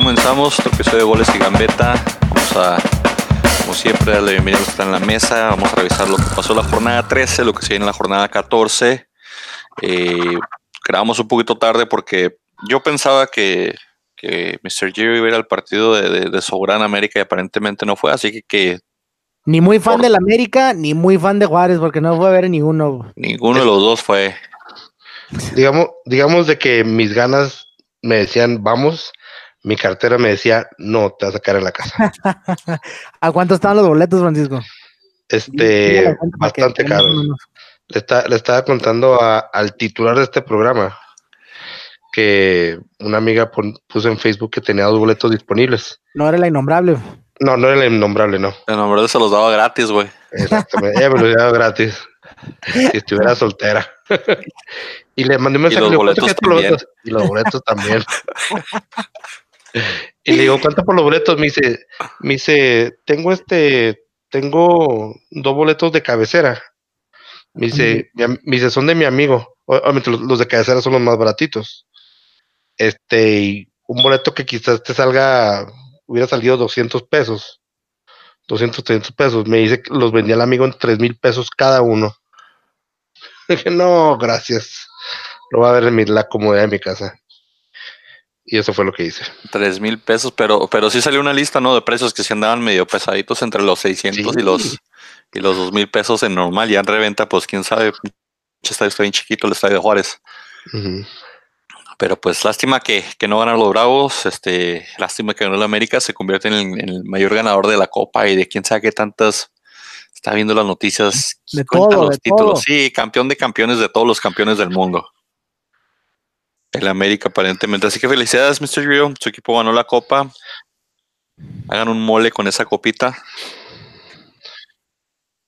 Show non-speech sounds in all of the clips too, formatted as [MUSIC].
comenzamos otro episodio de Goles y Gambeta. Vamos a, como siempre, darle bienvenida a los que están en la mesa. Vamos a revisar lo que pasó en la jornada 13, lo que se viene en la jornada 14. Eh, grabamos un poquito tarde porque yo pensaba que, que Mr. Jerry iba a ir al partido de, de, de América y aparentemente no fue, así que, que Ni muy fan del América, ni muy fan de Juárez, porque no fue a ver ninguno. ninguno de los dos fue. Digamos, digamos de que mis ganas me decían vamos, mi cartera me decía no, te vas a quedar en la casa. [LAUGHS] ¿A cuánto estaban los boletos, Francisco? Este, la bastante caro. Le, está- le estaba contando a- al titular de este programa que una amiga pon- puso en Facebook que tenía dos boletos disponibles. No era la innombrable. No, no era el innombrable, no. El nombre se los daba gratis, güey. Exactamente. Ella me lo había dado gratis. Si estuviera soltera. [LAUGHS] y le mandé un mensaje. los le digo, ¿cuánto boletos quieres por los también. boletos? Y los boletos también. [LAUGHS] [LAUGHS] y le digo, ¿cuánto por los boletos? Me dice, me dice, tengo este, tengo dos boletos de cabecera. Me dice, mi me dice, son de mi amigo. Obviamente los, los de cabecera son los más baratitos. Este, y un boleto que quizás te salga, hubiera salido 200 pesos. 200, 300 pesos. Me dice que los vendía el amigo en 3 mil pesos cada uno. [LAUGHS] Dije, no, gracias. Lo voy a ver en mi- la comodidad de mi casa. Y eso fue lo que hice. Tres mil pesos, pero, pero sí salió una lista, ¿no? De precios que se andaban medio pesaditos entre los 600 Sí. y los y los dos mil pesos en normal. Ya en reventa, pues quién sabe. Está bien chiquito, el estadio de Juárez. Pero pues lástima que, que no ganan los Bravos. Este, lástima que ganó el América. Se convierte en el, en el mayor ganador de la Copa y de quién sabe qué tantas. Está viendo las noticias. De cuentan todo, los de títulos. todo. Sí, campeón de campeones de todos los campeones del mundo. El América aparentemente. Así que felicidades, Mr. Rio. Su equipo ganó la Copa. Hagan un mole con esa copita.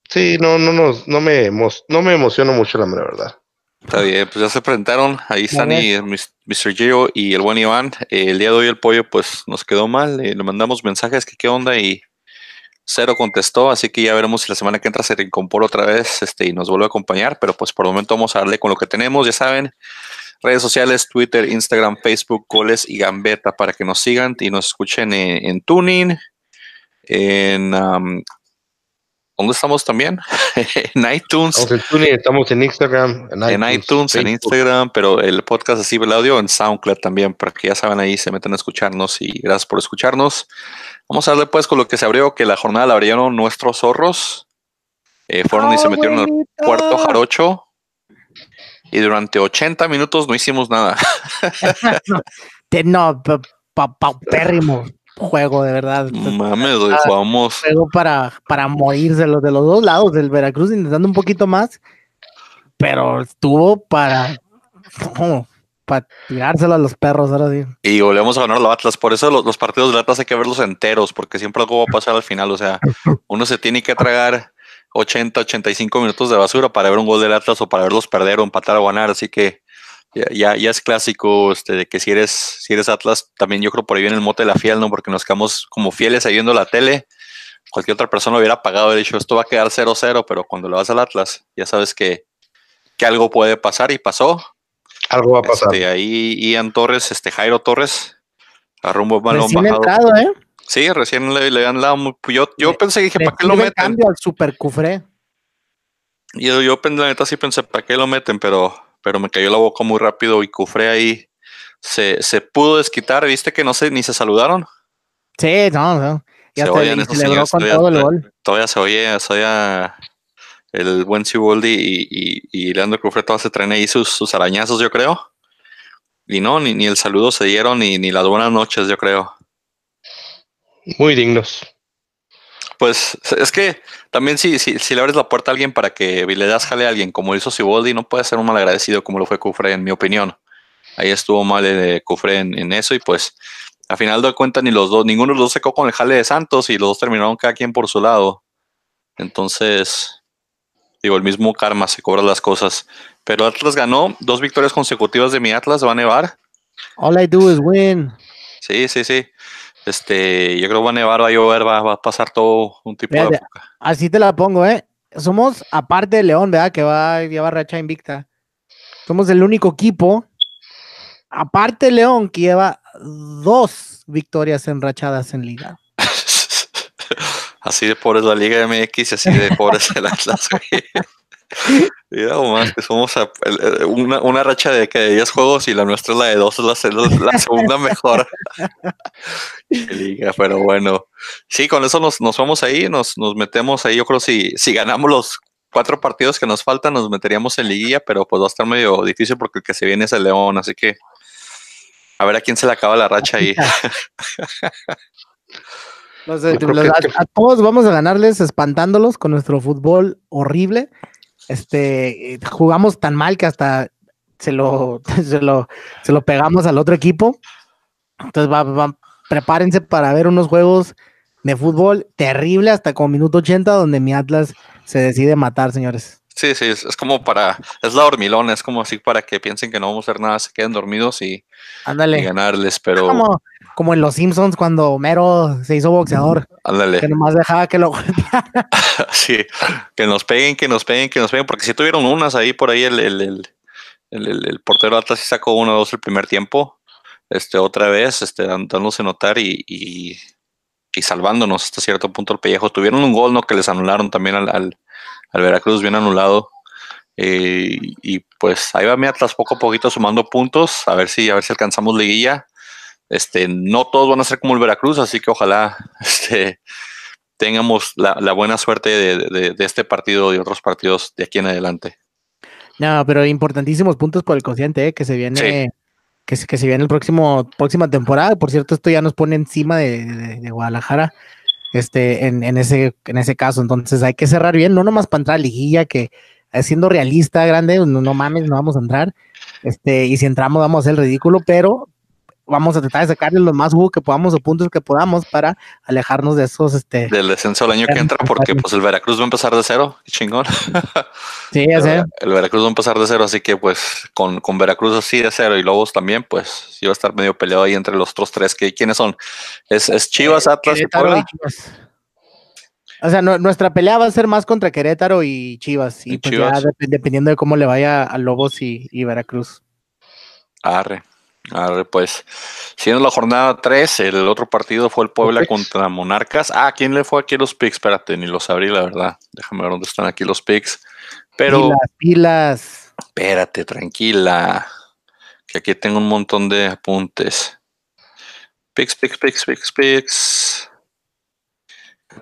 Sí, no, no, no, no me, no me emociono mucho, la verdad. Está bien, pues ya se presentaron. Ahí están y, eh, Mr. Gio y el buen Iván. Eh, el día de hoy el pollo pues nos quedó mal. eh, le mandamos mensajes que qué onda y cero contestó. Así que ya veremos si la semana que entra se reincorpora otra vez este, y nos vuelve a acompañar. Pero pues por el momento vamos a darle con lo que tenemos. Ya saben, redes sociales, Twitter, Instagram, Facebook, Goles y Gambeta para que nos sigan y nos escuchen en, en Tuning, en... um, ¿Dónde estamos también? [LAUGHS] en iTunes Estamos en estamos en Instagram, en en iTunes, en. Instagram, pero el podcast así el audio en SoundCloud también, para que ya saben ahí, se meten a escucharnos y gracias por escucharnos. Vamos a darle pues con lo que se abrió, que la jornada la abrieron nuestros zorros. Eh, fueron y se metieron al puerto jarocho. Y durante 80 minutos no hicimos nada. [LAUGHS] No, pa- pa- paupérrimo juego, de verdad. Mames, Ah. jugamos. Juego para, para morirse los de los dos lados, del Veracruz intentando un poquito más, pero estuvo para, no, para tirárselo a los perros, ahora sí. Y volvemos a ganar los Atlas. Por eso los, los partidos del Atlas hay que verlos enteros, porque siempre algo va a pasar al final. O sea, uno se tiene que tragar 80, 85 minutos de basura para ver un gol del Atlas o para verlos perder o empatar o ganar. Así que ya, ya, ya es clásico este, de que si eres, si eres Atlas, también yo creo por ahí viene el mote de la fiel, ¿no? Porque nos quedamos como fieles ahí viendo la tele. Cualquier otra persona hubiera pagado y dicho, esto va a quedar 0-0, pero cuando le vas al Atlas, ya sabes que, que algo puede pasar y pasó. Algo va a pasar. Este, ahí Ian Torres, este Jairo Torres, balón Recién bajado. entrado, ¿eh? Sí, recién le, le han dado muy. Yo, yo Le- pensé, dije, ¿para qué lo meten? cambio al super cufré. Yo, yo la neta sí pensé, ¿para qué lo meten? Pero, pero me cayó la boca muy rápido y Cufré ahí se, se pudo desquitar. ¿Viste que no se ni se saludaron? Sí, no, no. Y Se oyen celebró señores, con todavía- todo el gol. Todavía se oye, se oye el buen Siboldi y, y, y Leandro Cufré todavía se traen ahí sus, sus arañazos, yo creo. Y no, ni, ni el saludo se dieron, ni, ni las buenas noches, yo creo. Muy dignos. Pues es que también si, si, si le abres la puerta a alguien para que le das jale a alguien como hizo Siboldi, no puede ser un malagradecido como lo fue Cufre, en mi opinión. Ahí estuvo mal eh, Cufre en, en eso y pues a final de cuentas ni los dos, ninguno de los dos secó con el jale de Santos y los dos terminaron cada quien por su lado. Entonces, digo, el mismo karma se cobra las cosas. Pero Atlas ganó dos victorias consecutivas de mi Atlas, va a nevar. All I do is win. Sí, sí, sí. Este, yo creo que va a nevar, va a llover, va, va a pasar todo un tipo de época. Así te la pongo, ¿eh? Somos, aparte de León, ¿verdad? Que va a llevar racha invicta. Somos el único equipo, aparte de León, que lleva dos victorias enrachadas en liga. [LAUGHS] así de pobre es la Liga MX y así de pobre es el Atlas. [LAUGHS] [LAUGHS] Mira, más que somos una, una, racha de que 10 juegos y la nuestra es la de 2, es la, la segunda mejor. [LAUGHS] liga, pero bueno. Sí, con eso nos, nos vamos ahí, nos, nos metemos ahí. Yo creo si, si ganamos los cuatro partidos que nos faltan, nos meteríamos en liguilla, pero pues va a estar medio difícil porque el que se viene es el León, así que a ver a quién se le acaba la racha ahí. a, todos vamos a ganarles espantándolos con nuestro fútbol horrible. Este jugamos tan mal que hasta se lo, [LAUGHS] se lo, se lo pegamos al otro equipo. Entonces va, prepárense para ver unos juegos de fútbol terrible hasta con minuto 80 donde mi Atlas se decide matar, señores. Sí, sí, es, como para, es la hormilona, es como así para que piensen que no vamos a hacer nada, se queden dormidos y, Ándale. ganarles, pero... Como, como en Los Simpsons cuando Homero se hizo boxeador. Ándale. Que nomás dejaba que lo [LAUGHS] Sí, que nos peguen, que nos peguen, que nos peguen, porque si tuvieron unas ahí por ahí el, el, el, el, el portero Atlas sí sacó uno o dos el primer tiempo, este otra vez, este dándose notar y, y, y salvándonos hasta cierto punto el pellejo. Tuvieron un gol, ¿no? Que les anularon también al, al, al Veracruz, bien anulado. Eh, y pues ahí va mi Atlas poco a poquito sumando puntos, a ver si, a ver si alcanzamos liguilla. Este, no todos van a ser como el Veracruz, así que ojalá [LAUGHS] este, tengamos la, buena suerte de, este partido y otros partidos de aquí en adelante. No, pero importantísimos puntos por el cociente, ¿eh? que se viene, que, que se viene el próximo, próxima temporada. Por cierto, esto ya nos pone encima de, Guadalajara este, en, en, ese, en ese caso. Entonces hay que cerrar bien, no nomás para entrar a liguilla, que eh, siendo realista, grande, no, no, mames, no vamos a entrar. Este, y si entramos, vamos a hacer el ridículo, pero vamos a tratar de sacarle lo más jugo que podamos o puntos que podamos para alejarnos de esos este del descenso el año que entra porque pues el Veracruz va a empezar de cero chingón sí ya sé el Veracruz va a empezar de cero así que pues con, con Veracruz así de cero y Lobos también pues sí va a estar medio peleado ahí entre los otros tres que quiénes son es, es Chivas Atlas y Puebla o sea, nuestra pelea va a ser más contra Querétaro y Chivas. Y, pues ya dependiendo de cómo le vaya a Lobos y, y Veracruz. Arre. A ver, pues, siendo la jornada 3, el otro partido fue el Puebla contra Monarcas. Ah, ¿quién le fue aquí los picks? Espérate, ni los abrí, la verdad. Déjame ver dónde están aquí los picks. Pero. Pilas, pilas. Espérate, tranquila. Que aquí tengo un montón de apuntes. Picks, picks, picks, picks, picks.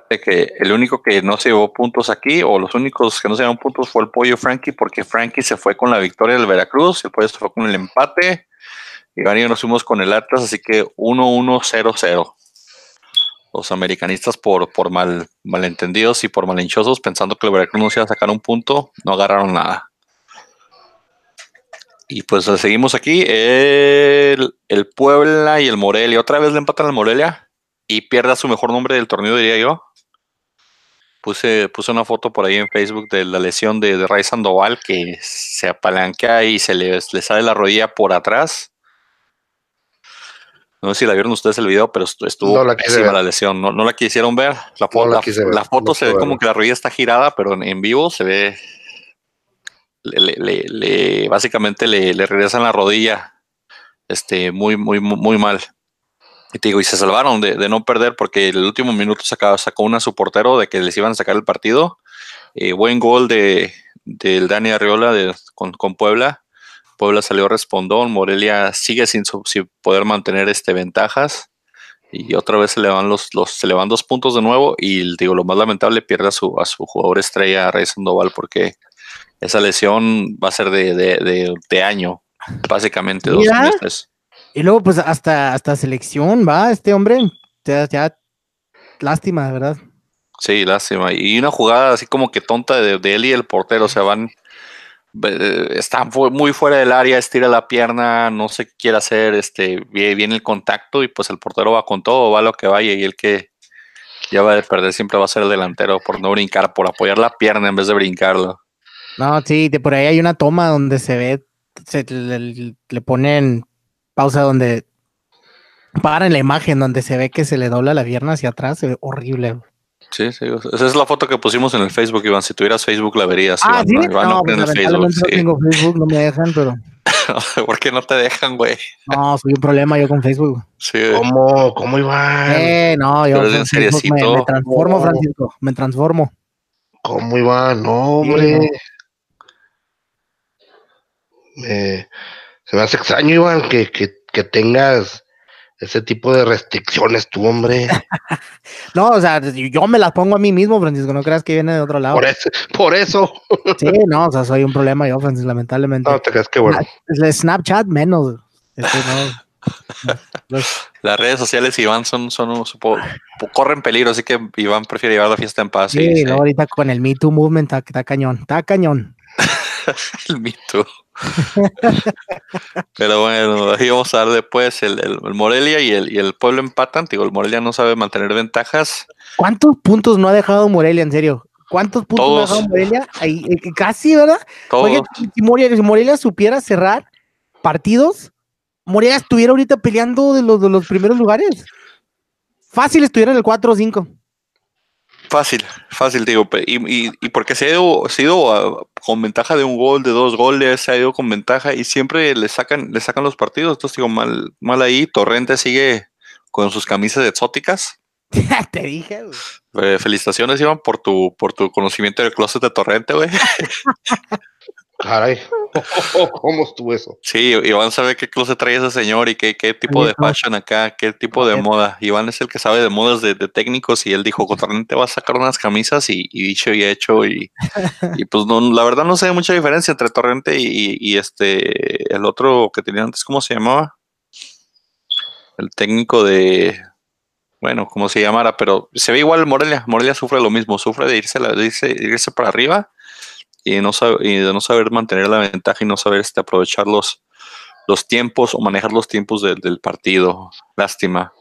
Que el único que no se llevó puntos aquí, o los únicos que no se llevaron puntos, fue el pollo Frankie, porque Frankie se fue con la victoria del Veracruz, el pollo se fue con el empate y y nos fuimos con el Atlas, así que 1-1-0-0. Los americanistas por, por mal, malentendidos y por malinchosos, pensando que el Veracruz nos iba a sacar un punto, no agarraron nada. Y pues seguimos aquí. El, el, Puebla y el Morelia. Otra vez le empatan al Morelia y pierde su mejor nombre del torneo, diría yo. Puse, puse una foto por ahí en Facebook de la lesión de, de Ray Sandoval que se apalancea y se le, le sale la rodilla por atrás. No sé si la vieron ustedes el video, pero estuvo la, la lesión. No, la quisieron ver. La, la, foto se ve como que la rodilla está girada, pero en, vivo se ve. Le, básicamente le, regresan la rodilla. Este, muy, muy, muy mal. Y te digo, y se salvaron de, no perder porque el último minuto sacó, sacó una a su portero de que les iban a sacar el partido. Eh, buen gol de, del Dani Arriola de, con, con Puebla Puebla salió respondón, Morelia sigue sin, poder mantener este ventajas. Y otra vez se le van los, los se le van dos puntos de nuevo y digo lo más lamentable pierde a su, a su jugador estrella Rey Sandoval porque esa lesión va a ser de, de, año básicamente dos meses. Y luego pues hasta hasta selección va este hombre. Ya, ya lástima verdad. Sí lástima. Y una jugada así como que tonta de, de él y el portero o sea van está muy fuera del área, estira la pierna, no sé qué quiere hacer, este, viene el contacto y pues el portero va con todo, va lo que vaya y el que ya va a perder siempre va a ser el delantero por no brincar, por apoyar la pierna en vez de brincarlo. No, sí, de por ahí hay una toma donde se ve, se le, le ponen pausa donde para en la imagen donde se ve que se le dobla la pierna hacia atrás, se ve horrible. Sí, sí, esa es la foto que pusimos en el Facebook, Iván. Si tuvieras Facebook la verías. Ah, Iván, ¿sí? no, pues, en el Facebook, no tengo Facebook, no me dejan, pero... [LAUGHS] ¿Por qué no te dejan, güey? No, soy un problema yo con Facebook. Sí, ¿Cómo? ¿Cómo Iván? Eh, no, yo Pero es en con Facebook me, transformo, No. Francisco, me transformo. ¿Cómo Iván? No, hombre. Me- se me hace extraño, Iván, que, que, que tengas ese tipo de restricciones tú, hombre. [LAUGHS] No, o sea, yo me las pongo a mí mismo, Francisco, no creas que viene de otro lado. Por eso, por eso. Sí, no, o sea, soy un problema yo, Francisco, lamentablemente. No te creas que bueno. El Snapchat menos. Este, no. [LAUGHS] Los- Las redes sociales, Iván, son, son un- supo- corren peligro, así que Iván prefiere llevar la fiesta en paz. sí, y- luego ahorita con el Me Too Movement está, está cañón, está cañón. [LAUGHS] el mito. [LAUGHS] Pero bueno, ahí vamos a dar después el, el- el Morelia y el, y el Pueblo empatan. Digo, el Morelia no sabe mantener ventajas. ¿Cuántos puntos no ha dejado Morelia, en serio? ¿Cuántos puntos no ha dejado Morelia? Ahí, eh, casi, ¿verdad? Todos. Oye, si Morelia, si Morelia supiera cerrar partidos, Morelia estuviera ahorita peleando de los, de los primeros lugares. Fácil estuviera en el 4 o 5. Fácil, fácil, digo. Y, y, y porque se ha ido, se ha ido ah, con ventaja de un gol, de dos goles, se ha ido con ventaja y siempre le sacan, le sacan los partidos. Entonces, digo, mal, mal ahí. Torrente sigue con sus camisas exóticas. [LAUGHS] Te dije, güey. Eh, felicitaciones, Iván, por tu, por tu conocimiento del closet de Torrente, güey. [LAUGHS] Caray. [LAUGHS] ¿Cómo estuvo eso? Sí, Iván sabe qué closet trae ese señor y qué, qué tipo de fashion acá, qué tipo de moda. Iván es el que sabe de modas de, de técnicos y él dijo, Torrente va a sacar unas camisas y, y dicho y hecho y, [LAUGHS] y pues no, la verdad no sé mucha diferencia entre Torrente y, y este, el otro que tenía antes, ¿cómo se llamaba? El técnico de, bueno, como se llamara, pero se ve igual Morelia. Morelia sufre lo mismo, sufre de irse, la- de irse, de irse para arriba y, no sabe- y de no saber mantener la ventaja y no saber este, aprovechar los, los tiempos o manejar los tiempos del- del partido. Lástima.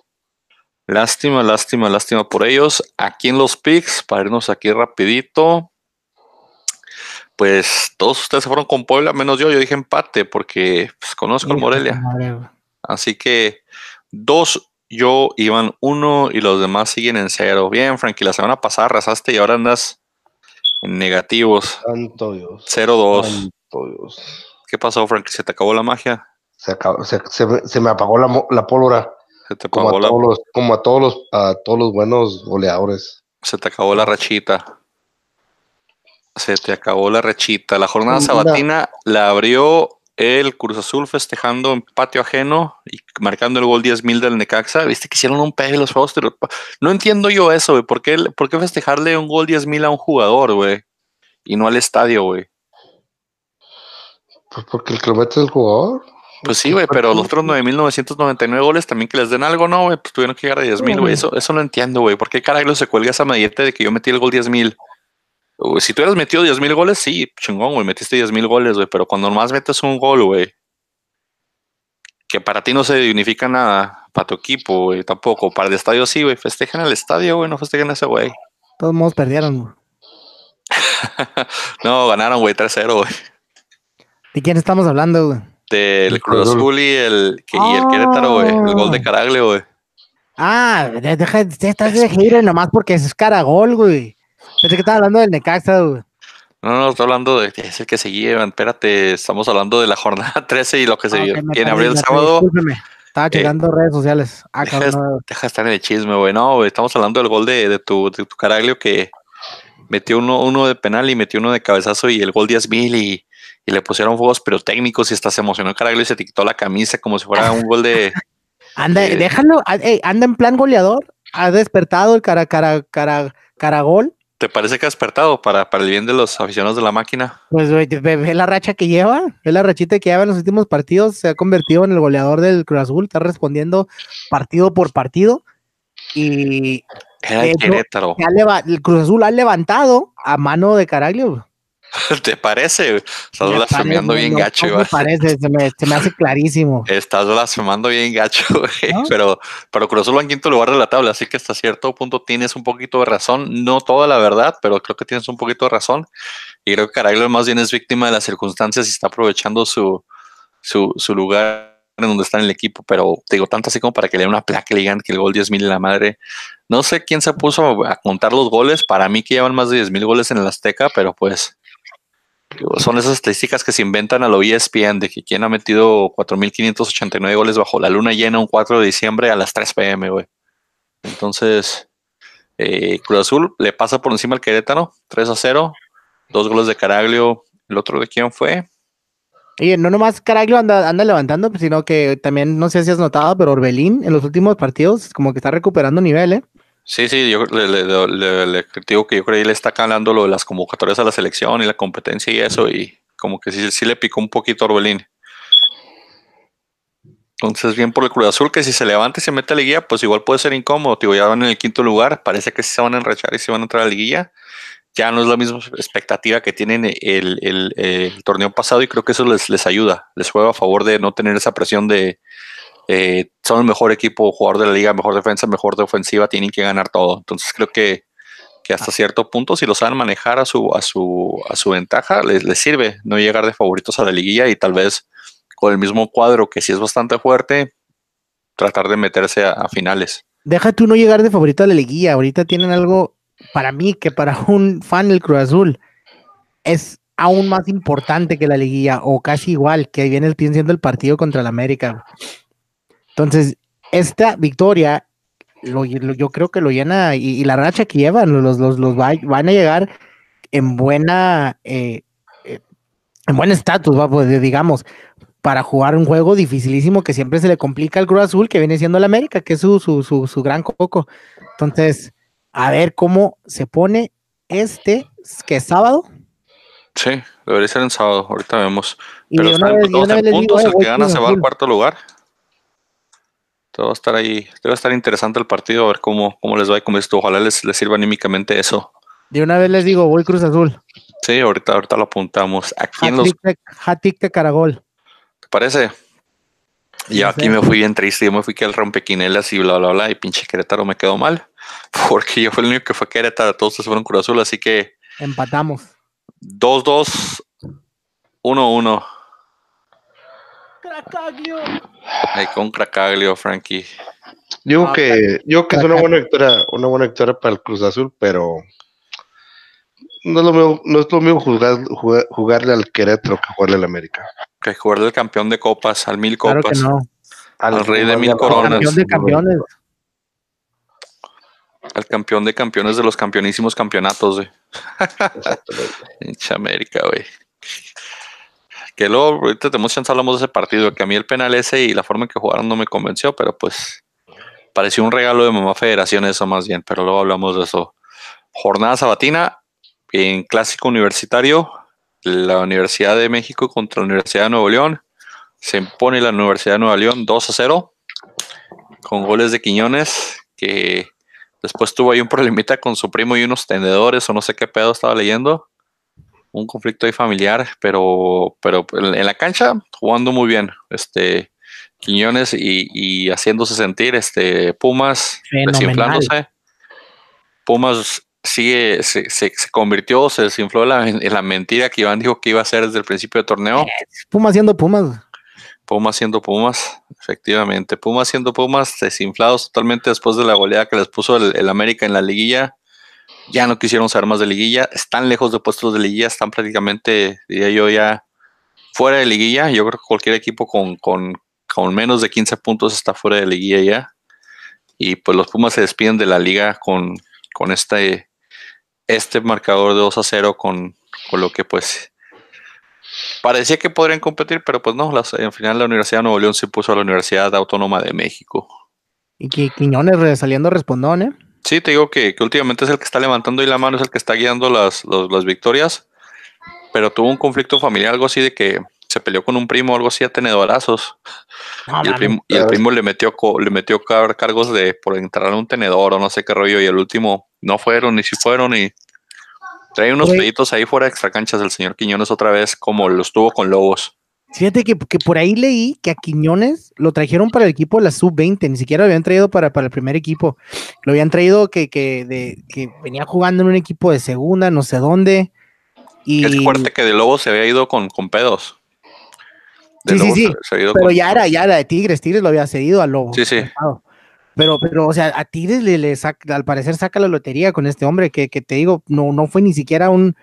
Lástima, lástima, lástima por ellos. Aquí en los picks, para irnos aquí rapidito. Pues todos ustedes se fueron con Puebla, menos yo. Yo dije empate porque pues, conozco el Morelia. Así que dos, yo iban uno y los demás siguen en cero. Bien, Frankie, la semana pasada arrasaste y ahora andas negativos. Santo Dios. 0-2. Santo Dios. ¿Qué pasó, Frankie? ¿Se te acabó la magia? Se, acabó- se, se me- se me apagó la, pólvora. ¿Se te Como acabó a, la, todos los, como a todos los a todos los buenos goleadores. se te acabó la rachita? Se te acabó la rachita. La jornada sabatina la abrió el Cruz Azul festejando en patio ajeno y marcando el gol 10.000 del Necaxa. Viste que hicieron un pegue los juegos. pero No entiendo yo eso, güey. ¿Por qué, ¿Por qué festejarle un gol 10.000 a un jugador, güey? Y no al estadio, güey. Pues porque el que lo mete es el jugador. Pues sí, güey, pero los otros 9.999 goles también que les den algo, ¿no, güey? Pues tuvieron que llegar a 10.000, güey. Eso, eso no entiendo, güey. ¿Por qué carajo se cuelga esa medilleta de que yo metí el gol 10.000? Si tú hubieras metido 10.000 goles, sí, chingón, güey. Metiste 10.000 goles, güey. Pero cuando nomás metes un gol, güey, que para ti no se significa nada, para tu equipo, güey, tampoco. Para el estadio sí, güey. Festejen al estadio, güey. No festejen a ese güey. De todos modos perdieron. güey. [LAUGHS] No, ganaron, güey, 3-0, güey. ¿De quién estamos hablando, güey? Del El Cruz Azul. Y el, que- y el Querétaro, güey. El gol de Caraglio, güey. Ah, de- deja, de- estás de hater nomás porque es caragol, güey. Pensé que estaba hablando del Necaxa, güey. No, no, estoy hablando de es el que se llevan. Espérate, estamos hablando de la jornada [LAUGHS] 13 y lo que se Ah, vio. ok, me Quien perdí, abrió el sábado. Estaba checando redes sociales. Ah, deja, cabrón, deja de estar en el chisme, güey. No, güey, estamos hablando del gol de, de tu, de tu Caraglio que metió uno, uno de penal y metió uno de cabezazo y el gol 10 mil y, y le pusieron fuegos pirotécnicos y hasta se emocionó Caraglio y se te quitó la camisa como si fuera un gol de. [LAUGHS] Anda, Eh. déjalo, ah, anda en plan goleador. Ha despertado el cara, cara, cara, caragol. ¿Te parece que ha despertado para, para el bien de los aficionados de la máquina? Pues ve, ve la racha que lleva, ve la rachita que lleva en los últimos partidos, se ha convertido en el goleador del Cruz Azul, está respondiendo partido por partido y Era el Querétaro. el Cruz Azul ha levantado a mano de Caraglio. [LAUGHS] ¿Te parece? Estás Me blasfemando parece, bien no, gacho, no me parece, se me, se me hace clarísimo. [LAUGHS] Estás blasfemando bien gacho, [LAUGHS] güey. ¿No? Pero, pero Cruz Azul en quinto lugar de la tabla, así que hasta cierto punto tienes un poquito de razón. No toda la verdad, pero creo que tienes un poquito de razón. Y creo que Caraglio más bien es víctima de las circunstancias y está aprovechando su, su, su lugar en donde está en el equipo. Pero te digo, tanto así como para que le den una placa y le digan que el gol 10 mil en la madre. No sé quién se puso a contar los goles. Para mí que llevan más de 10 mil goles en el Azteca, pero pues Son esas estadísticas que se inventan a lo ESPN de que quien ha metido 4.589 goles bajo la luna llena un 4 de diciembre a las 3 pm, güey. Entonces, eh, Cruz Azul le pasa por encima al Querétaro, 3 a 0, dos goles de Caraglio. ¿El otro de quién fue? Oye, no nomás Caraglio anda, anda levantando, sino que también, no sé si has notado, pero Orbelín en los últimos partidos como que está recuperando nivel, ¿eh? Sí, sí, yo le, le, le, digo que yo creo que le está calando lo de las convocatorias a la selección y la competencia y eso, y como que sí, sí le picó un poquito a Orbelín. Entonces, bien por el Cruz Azul, que si se levanta y se mete a la liguilla, pues igual puede ser incómodo. Digo, ya van en el quinto lugar, parece que sí se van a enrachar y se van a entrar a la liguilla. Ya no es la misma expectativa que tienen el, el, torneo pasado y creo que eso les, les ayuda, les juega a favor de no tener esa presión de, eh, son el mejor equipo, jugador de la liga, mejor defensa, mejor de ofensiva, tienen que ganar todo. Entonces creo que, que hasta cierto punto, si lo saben manejar a su, a su, a su ventaja, les, les sirve no llegar de favoritos a la liguilla y tal vez con el mismo cuadro que sí es bastante fuerte, tratar de meterse a, finales. Deja tú no llegar de favorito a la liguilla. Ahorita tienen algo para mí que para un fan del Cruz Azul es aún más importante que la liguilla o casi igual que viene siendo el partido contra el América. Entonces, esta victoria, yo creo que lo llena y, la racha que llevan, los, los, los van a llegar en buena, eh, eh, en buen estatus, pues, digamos, para jugar un juego dificilísimo que siempre se le complica al Cruz Azul, que viene siendo el América, que es su, su, su, gran coco. Entonces, a ver cómo se pone este, que es sábado. Sí, debería ser en sábado, ahorita vemos. Pero están en puntos, el que gana se va al cuarto lugar va a estar ahí, debe estar interesante el partido, a ver cómo, cómo les va y cómo esto. Ojalá les, les sirva anímicamente eso. De una vez les digo, voy Cruz Azul. Sí, ahorita, ahorita lo apuntamos. Aquí en los. Hatik de Caragol. ¿Te parece? Y aquí me fui bien triste, yo me fui que el rompequinelas y bla, bla, bla, y pinche Querétaro me quedó mal, [LAUGHS] porque yo fui el único que fue Querétaro, todos se fueron Cruz Azul, así que... Empatamos. 2-2, 1-1. Cracaglio. Ahí con Cracaglio, Frankie. Digo ah, que, yo que es una buena victoria, una buena victoria para el Cruz Azul, pero no es lo mismo, no es lo mismo jugar, jugarle al Querétaro que jugarle al América. Que jugarle al campeón de copas, al mil copas. Al, rey de mil coronas. Campeón de campeones. Al campeón de campeones de los campeonísimos campeonatos, güey. [LAUGHS] América, güey que luego ahorita tenemos chance hablamos de ese partido, que a mí el penal ese y la forma en que jugaron no me convenció, pero pues pareció un regalo de Mamá Federación eso más bien, pero luego hablamos de eso. Jornada sabatina en clásico universitario, la Universidad de México contra la Universidad de Nuevo León. Se impone la Universidad de Nuevo León 2 a 0 con goles de Quiñones, que después tuvo ahí un problemita con su primo y unos tendedores o no sé qué pedo estaba leyendo un conflicto ahí familiar, pero, pero en la cancha jugando muy bien. Este Quiñones y, haciéndose sentir, este Pumas desinflándose. Pumas sigue, se, se, convirtió, se desinfló en la mentira que Iván dijo que iba a ser desde el principio del torneo. Pumas siendo Pumas. Pumas siendo Pumas, efectivamente. Pumas siendo Pumas, desinflados totalmente después de la goleada que les puso el América en la liguilla ya no quisieron ser más de liguilla, están lejos de puestos de liguilla, están prácticamente, diría yo, ya fuera de liguilla. Yo creo que cualquier equipo con, con, con menos de 15 puntos está fuera de liguilla ya. Y pues los Pumas se despiden de la liga con, con este, este marcador de 2 a 0, con, con lo que pues parecía que podrían competir, pero pues no, las, al final la Universidad de Nuevo León se puso a la Universidad Autónoma de México. Y que Quiñones saliendo respondón, ¿eh? Sí, te digo que, últimamente es el que está levantando ahí la mano, es el que está guiando las, victorias, pero tuvo un conflicto familiar, algo así de que se peleó con un primo, algo así a tenedorazos. y, el primo, y, el primo, le metió le metió cargos de por entrar a un tenedor o no sé qué rollo, y el último no fueron, ni si fueron, y trae unos peditos ahí fuera de extra canchas del señor Quiñones otra vez, como los tuvo con Lobos. Fíjate que, por ahí leí que a Quiñones lo trajeron para el equipo de la sub-20, ni siquiera lo habían traído para, para el primer equipo. Lo habían traído que, que, de, que venía jugando en un equipo de segunda, no sé dónde. Y... Es fuerte que de Lobo se había ido con, con pedos. sí, sí, sí. pero ya era, ya era de Tigres, Tigres lo había cedido a Lobo. Sí, sí. Pero, pero, o sea, a Tigres le, le saca, al parecer saca la lotería con este hombre, que, que te digo, no, no fue ni siquiera un,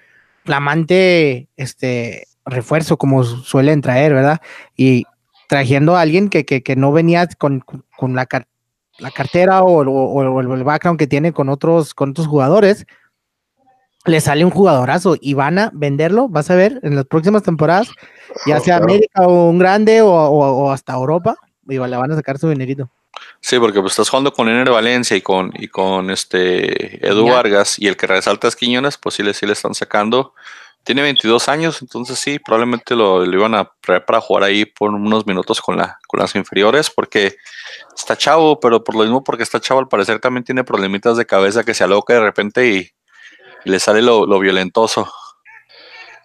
flamante este refuerzo como suelen traer, ¿verdad? Y trayendo a alguien que, que, que no venía con, con la, la, cartera o, o, el background que tiene con otros, con otros jugadores, le sale un jugadorazo y van a venderlo, vas a ver, en las próximas temporadas, ya sea América o un grande o, o, hasta Europa, y le van a sacar su dinerito. Sí, porque pues estás jugando con Ener Valencia y con, y con este Edu Vargas y el que resalta es Quiñones, pues sí le, sí le están sacando. Tiene 22 años, entonces sí, probablemente lo, iban a traer para jugar ahí por unos minutos con, la, con las inferiores, porque está chavo, pero por lo mismo porque está chavo al parecer también tiene problemitas de cabeza que se aloca de repente y, le sale lo, lo violentoso.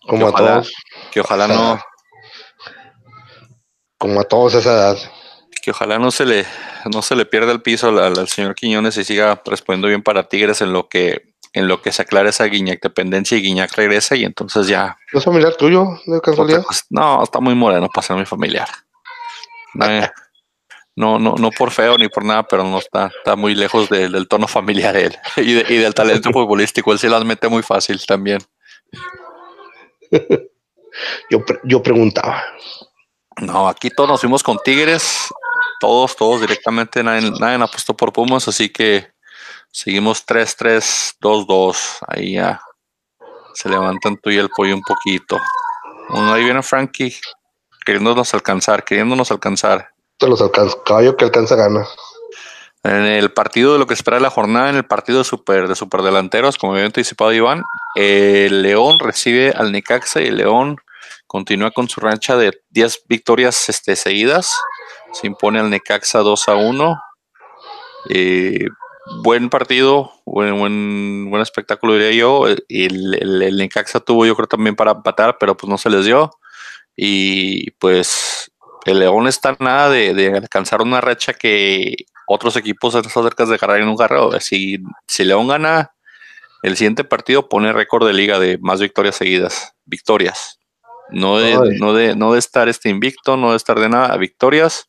Como a todos. Que ojalá no. Como a todos esa edad. Que ojalá no se le, no se le pierda el piso al, señor Quiñones y siga respondiendo bien para Tigres en lo que en lo que se aclara esa Guiñac dependencia y Guiñac regresa y entonces ya. ¿Es familiar tuyo de casualidad? No, está muy moreno para ser mi familiar. No, no, no por feo ni por nada, pero no está, está muy lejos del tono familiar él [LAUGHS] y, y del talento [LAUGHS] futbolístico. Él sí las mete muy fácil también. [LAUGHS] Yo, yo preguntaba. No, aquí todos nos fuimos con Tigres, todos, todos directamente, nadie, nadie apostó por Pumas, así que seguimos 3-3-2-2. Ahí ya se levantan tú y el pollo un poquito. ahí viene Frankie queriéndonos alcanzar, queriéndonos alcanzar los alcanza, caballo que alcanza gana. En el partido de lo que espera la jornada, en el partido de super, de superdelanteros, como había anticipado Iván, el León recibe al Necaxa y el León continúa con su rancha de 10 victorias este, seguidas. Se impone al Necaxa 2 a 1. Eh, buen partido, buen, buen, buen, espectáculo diría yo. El, el, el Necaxa tuvo yo creo también para empatar, pero pues no se les dio. Y pues el León está nada de, alcanzar una racha que otros equipos están cerca de agarrar en un garreo. Si, si León gana el siguiente partido, pone récord de liga de más victorias seguidas. Victorias. No de, no de, no de estar este invicto, no de estar de nada, victorias.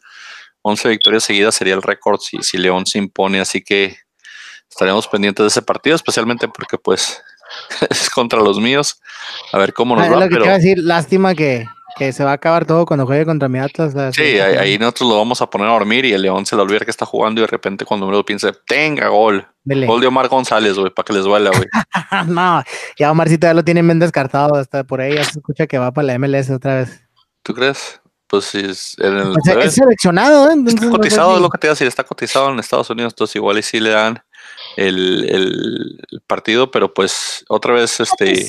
11 victorias seguidas sería el récord si, si León se impone, así que estaremos pendientes de ese partido, especialmente porque pues [LAUGHS] es contra los míos. A ver cómo nos ah, va. pero... decir, lástima que, que se va a acabar todo cuando juegue contra mi Atlas. Sí, ahí, nosotros lo vamos a poner a dormir y el León se le olvida que está jugando y de repente cuando me lo piense, tenga gol. Gol de Omar González, güey, para que les duela, güey. [LAUGHS] no, ya Omarcito ya lo tienen bien descartado, hasta por ahí ya se escucha que va para la MLS otra vez. ¿Tú crees? Pues sí, es, en el, es seleccionado, ¿eh? está cotizado, es lo que te iba a decir, está cotizado en Estados Unidos, entonces igual y sí le dan el, el partido, pero pues otra vez este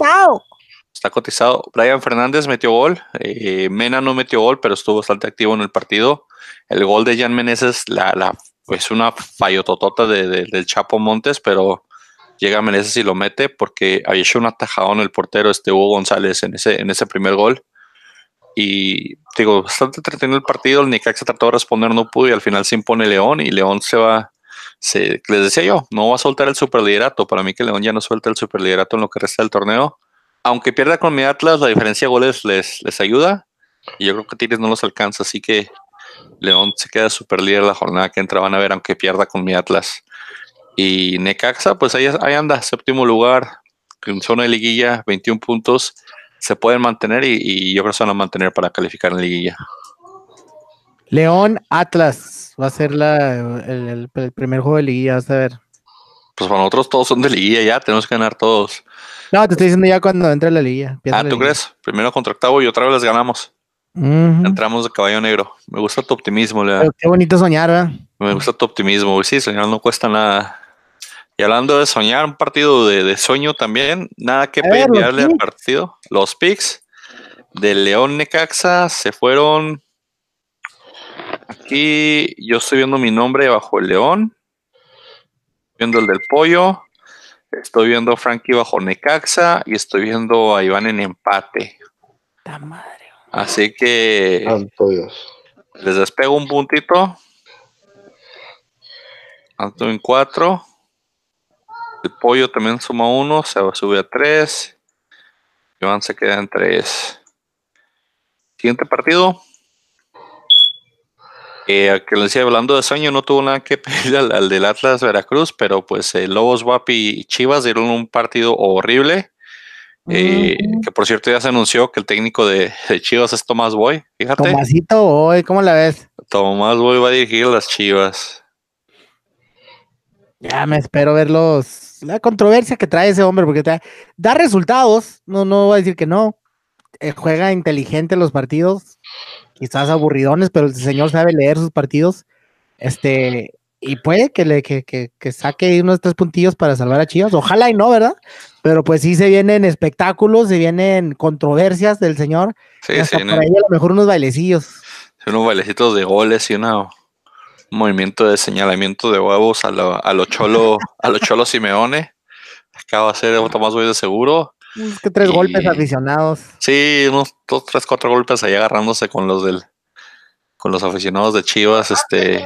está cotizado. Brian Fernández metió gol, eh, Mena no metió gol, pero estuvo bastante activo en el partido. El gol de Jan Meneses la, la, es una fallototota de, del Chapo Montes, pero llega Meneses y lo mete porque había hecho un atajado en el portero este Hugo González en ese, en ese primer gol. Y digo, bastante entretenido el partido. El se trató de responder, no pudo y al final se impone León y León se va. Se, les decía yo, no va a soltar el superliderato. Para mí que León ya no suelta el superliderato en lo que resta del torneo aunque pierda con mi Atlas, la diferencia de goles les, les ayuda. Y yo creo que Tigres no los alcanza, así que León se queda super líder la jornada que entra. Van a ver, aunque pierda con mi Atlas. Y Necaxa, pues ahí, ahí anda, séptimo lugar, en zona de liguilla, 21 puntos. Se pueden mantener y, yo creo que se van a mantener para calificar en liguilla. León Atlas va a ser la, el, el, primer juego de liguilla, vas a ver. Pues para nosotros todos son de liguilla ya, tenemos que ganar todos. No, te estoy diciendo ya cuando entre la liga. Ah, ¿tú crees? Primero contra octavo y otra vez les ganamos. Entramos de caballo negro. Me gusta tu optimismo, Lea. Qué bonito soñar, ¿verdad? Me gusta tu optimismo. Sí, soñar no cuesta nada. Y hablando de soñar, un partido de, sueño también, nada que enviarle al partido. Los picks de León Necaxa se fueron. Aquí yo estoy viendo mi nombre bajo el León, viendo el del pollo, Estoy viendo a Frankie bajo Necaxa y estoy viendo a Iván en empate. madre. Así que les despego un puntito. Alto en cuatro. El pollo también suma uno, se sube a tres. Iván se queda en tres. Siguiente partido. Eh, que les decía, hablando de sueño, no tuvo nada que [LAUGHS] pedir al, del Atlas Veracruz, pero pues eh, Lobos Guapi y Chivas dieron un partido horrible. Eh, que por cierto ya se anunció que el técnico de, Chivas es Tomás Boy, fíjate. Tomasito Boy, ¿cómo la ves? Tomás Boy va a dirigir las Chivas. Ya me espero ver los, la controversia que trae ese hombre, porque da resultados, no, no voy a decir que no. Juega inteligente los partidos, quizás aburridones, pero el señor sabe leer sus partidos. Este, y puede que le que, que, que, saque unos tres puntillos para salvar a Chivas. Ojalá y no, ¿verdad? Pero pues sí se vienen espectáculos, se vienen controversias del señor. Sí, sí. Por ahí a lo mejor unos bailecillos. Unos bailecitos de goles y una, un movimiento de señalamiento de huevos a lo, a lo cholo, a lo cholo Simeone. Acaba de ser Tomás Boy de seguro. Es que tres golpes aficionados. Sí, unos dos, tres, cuatro golpes ahí agarrándose con los del, con los aficionados de Chivas, este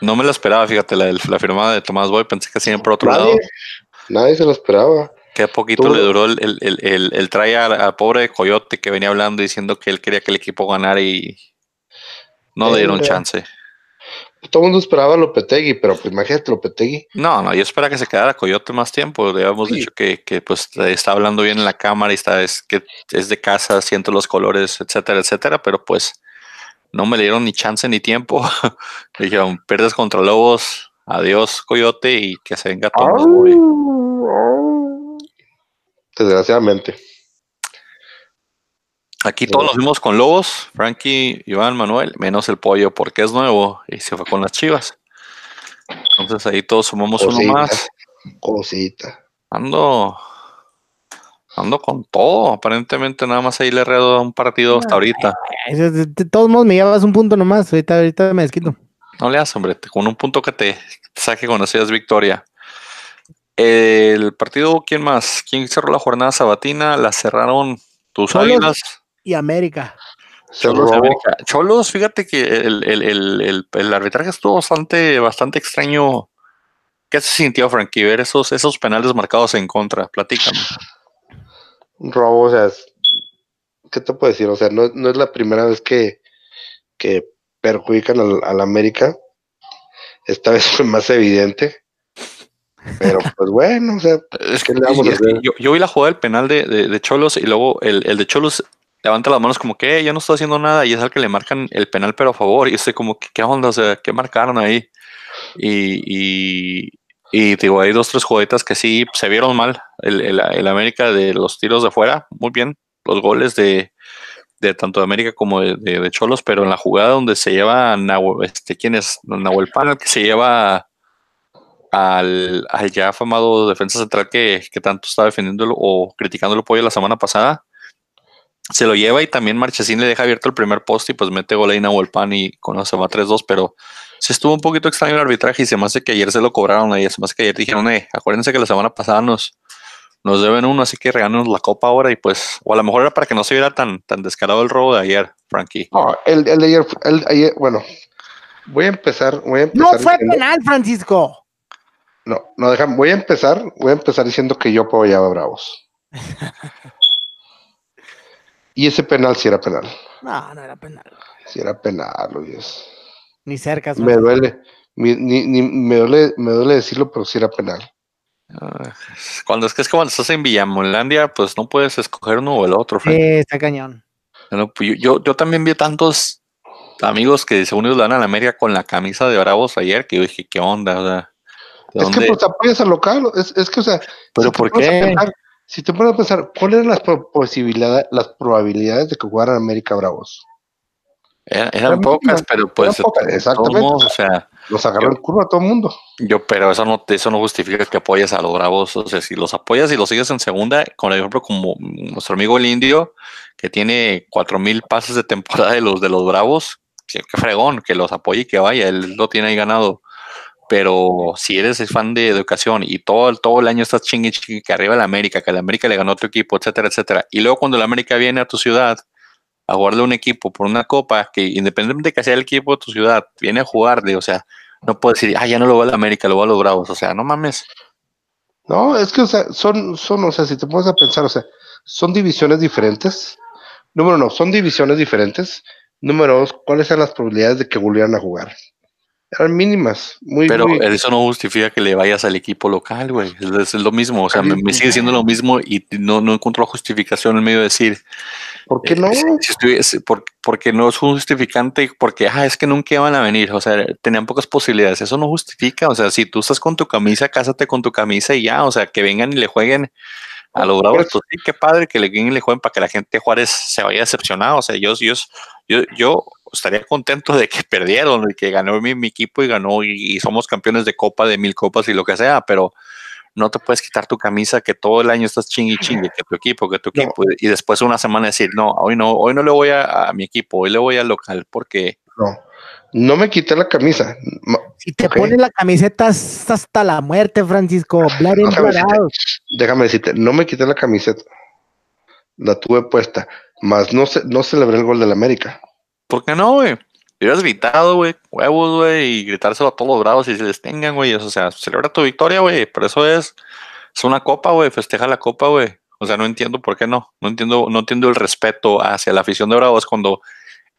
no me lo esperaba, fíjate, la, la firmada de Tomás Boy, pensé que siempre por otro lado. Nadie se lo esperaba. Qué poquito le duró el, el, el, el trae al, pobre Coyote que venía hablando diciendo que él quería que el equipo ganara y no le dieron chance. Todo el mundo esperaba a Lopetegui, pero pues imagínate Lopetegui. No, no, yo esperaba que se quedara Coyote más tiempo. Le habíamos dicho que, que, pues está hablando bien en la cámara y está, es que es de casa, siento los colores, etcétera, etcétera, pero pues no me le dieron ni chance ni tiempo. [LAUGHS] me dijeron, pierdes contra Lobos, adiós Coyote y que se venga todo. Desgraciadamente. Aquí todos nos vimos con Lobos, Frankie, Iván, Manuel, menos el pollo porque es nuevo y se fue con las chivas. Entonces ahí todos sumamos uno más. Cosita. Ando, Ando con todo, aparentemente nada más ahí le he un partido hasta ahorita. De todos modos me llevas un punto nomás, ahorita, ahorita me desquito. No le das, hombre, con un punto que te saque con es victoria. El partido, ¿quién más? ¿Quién cerró la jornada sabatina? La cerraron tus águilas. Y América. Cholos, América. Cholos, fíjate que el, el, el, el, arbitraje estuvo bastante, bastante extraño. ¿Qué se sintió, Frankie, ver esos, esos penales marcados en contra? Platícame robo, o sea, ¿qué te puedo decir? O sea, no, no es la primera vez que, que perjudican al, América. Esta vez [LAUGHS] fue más evidente. Pero pues bueno, o sea, es que, Yo, yo, vi la jugada del penal de, de, Cholos y luego el, el, de Cholos levanta las manos como que ya no estoy haciendo nada y es al que le marcan el penal pero a favor y estoy como que qué onda, o sea, qué marcaron ahí. y, digo, hay dos, tres juguetas que sí se vieron mal. El, América de los tiros de fuera, muy bien. Los goles de, tanto de América como de, Cholos, pero en la jugada donde se lleva Nahuel, este, ¿quién es? Nahuel Pan, que se lleva al, ya afamado defensa central que, tanto está defendiéndolo o criticándolo pollo la semana pasada. Se lo lleva y también Marchesín le deja abierto el primer poste y pues mete gol ahí Nahuel Pan y con va 3-2, pero se estuvo un poquito extraño el arbitraje y se me hace que ayer se lo cobraron ahí, se me hace que ayer dijeron, eh, acuérdense que la semana pasada nos, nos deben uno, así que regálanos la copa ahora y pues, o a lo mejor era para que no se viera tan, tan descarado el robo de ayer, Frankie. No, el, el de ayer, el ayer, bueno, voy a empezar, voy a empezar No fue penal, Francisco. No, no dejan, voy a empezar, voy a empezar diciendo que yo apoyaba a Bravos. [LAUGHS] y ese penal sí era penal. No, no era penal. Sí era penal, Luis. Ni cerca. Me duele, ni, ni, me duele, me duele decirlo, pero sí era penal. Ah, cuando es que es que cuando estás en Villamolandia, pues no puedes escoger uno o el otro. Sí, está cañón. Pues yo, yo, también vi tantos amigos que según ellos dan a la América con la camisa de Bravos ayer que yo dije, ¿qué onda? O sea, es que pues apoyas al local, es, es que, o sea, ¿pero por qué? Si te pones a pensar, ¿cuáles eran las posibilidades, las probabilidades de que jugaran América Bravos? Eran, pocas, pero pues exactamente. o sea, los agarró el curva a todo el mundo. Yo, pero eso no, eso no justifica que apoyes a los bravos. O sea, si los apoyas y los sigues en segunda, con ejemplo, como nuestro amigo el indio, que tiene cuatro mil pases de temporada de los de los bravos, que, fregón, que los apoye y que vaya, él lo tiene ahí ganado. Pero si eres fan de educación y todo, todo el año estás chingue chingue que arriba la América, que la América le ganó a otro equipo, etcétera, etcétera. Y luego cuando la América viene a tu ciudad, a jugarle un equipo por una copa que independientemente de que sea el equipo de tu ciudad, viene a jugarle, o sea, no puedo decir, ah, ya no lo va a la América, lo va a los Bravos, o sea, no mames. No, es que, o sea, son, son, o sea, si te pones a pensar, o sea, son divisiones diferentes. Número uno, son divisiones diferentes. Número dos, ¿cuáles son las probabilidades de que volvieran a jugar? Eran mínimas. Muy, Pero muy- eso no justifica que le vayas al equipo local, güey. Es, es lo mismo, o sea, me, me sigue siendo lo mismo y no, no encuentro justificación en medio de decir, ¿Por qué no? eh, si- si estuviese- por- porque no es justificante, porque ah, es que nunca iban a venir, o sea, tenían pocas posibilidades. Eso no justifica, o sea, si tú estás con tu camisa, cásate con tu camisa y ya, o sea, que vengan y le jueguen a los bravos, pues sí, qué padre que le le jueguen para que la gente de Juárez se vaya decepcionada. O sea, yo, yo, yo, yo estaría contento de que [LAUGHS] perdieron y que ganó mi, mi equipo y ganó y, y somos campeones de copa, de mil copas y lo que sea, pero no te puedes quitar tu camisa que todo el año estás chingue y chingue, que tu equipo, que tu No. equipo, y después una semana decir, no, hoy no, hoy no le voy a, a mi equipo, hoy le voy al local, porque No. No me quité la camisa. Si te Ok. pones la camiseta hasta la muerte, Francisco. In, Déjame decirte, déjame decirte, no me quité la camiseta. La tuve puesta. Más no, ce- no celebré el gol del América. ¿Por qué no, güey? Hubieras gritado, güey, huevos, güey, y gritárselo a todos los bravos y se les tengan, güey. O sea, celebra tu victoria, güey. Pero eso es, es una copa, güey. Festeja la copa, güey. O sea, no entiendo por qué no. No entiendo, no entiendo el respeto hacia la afición de Bravos cuando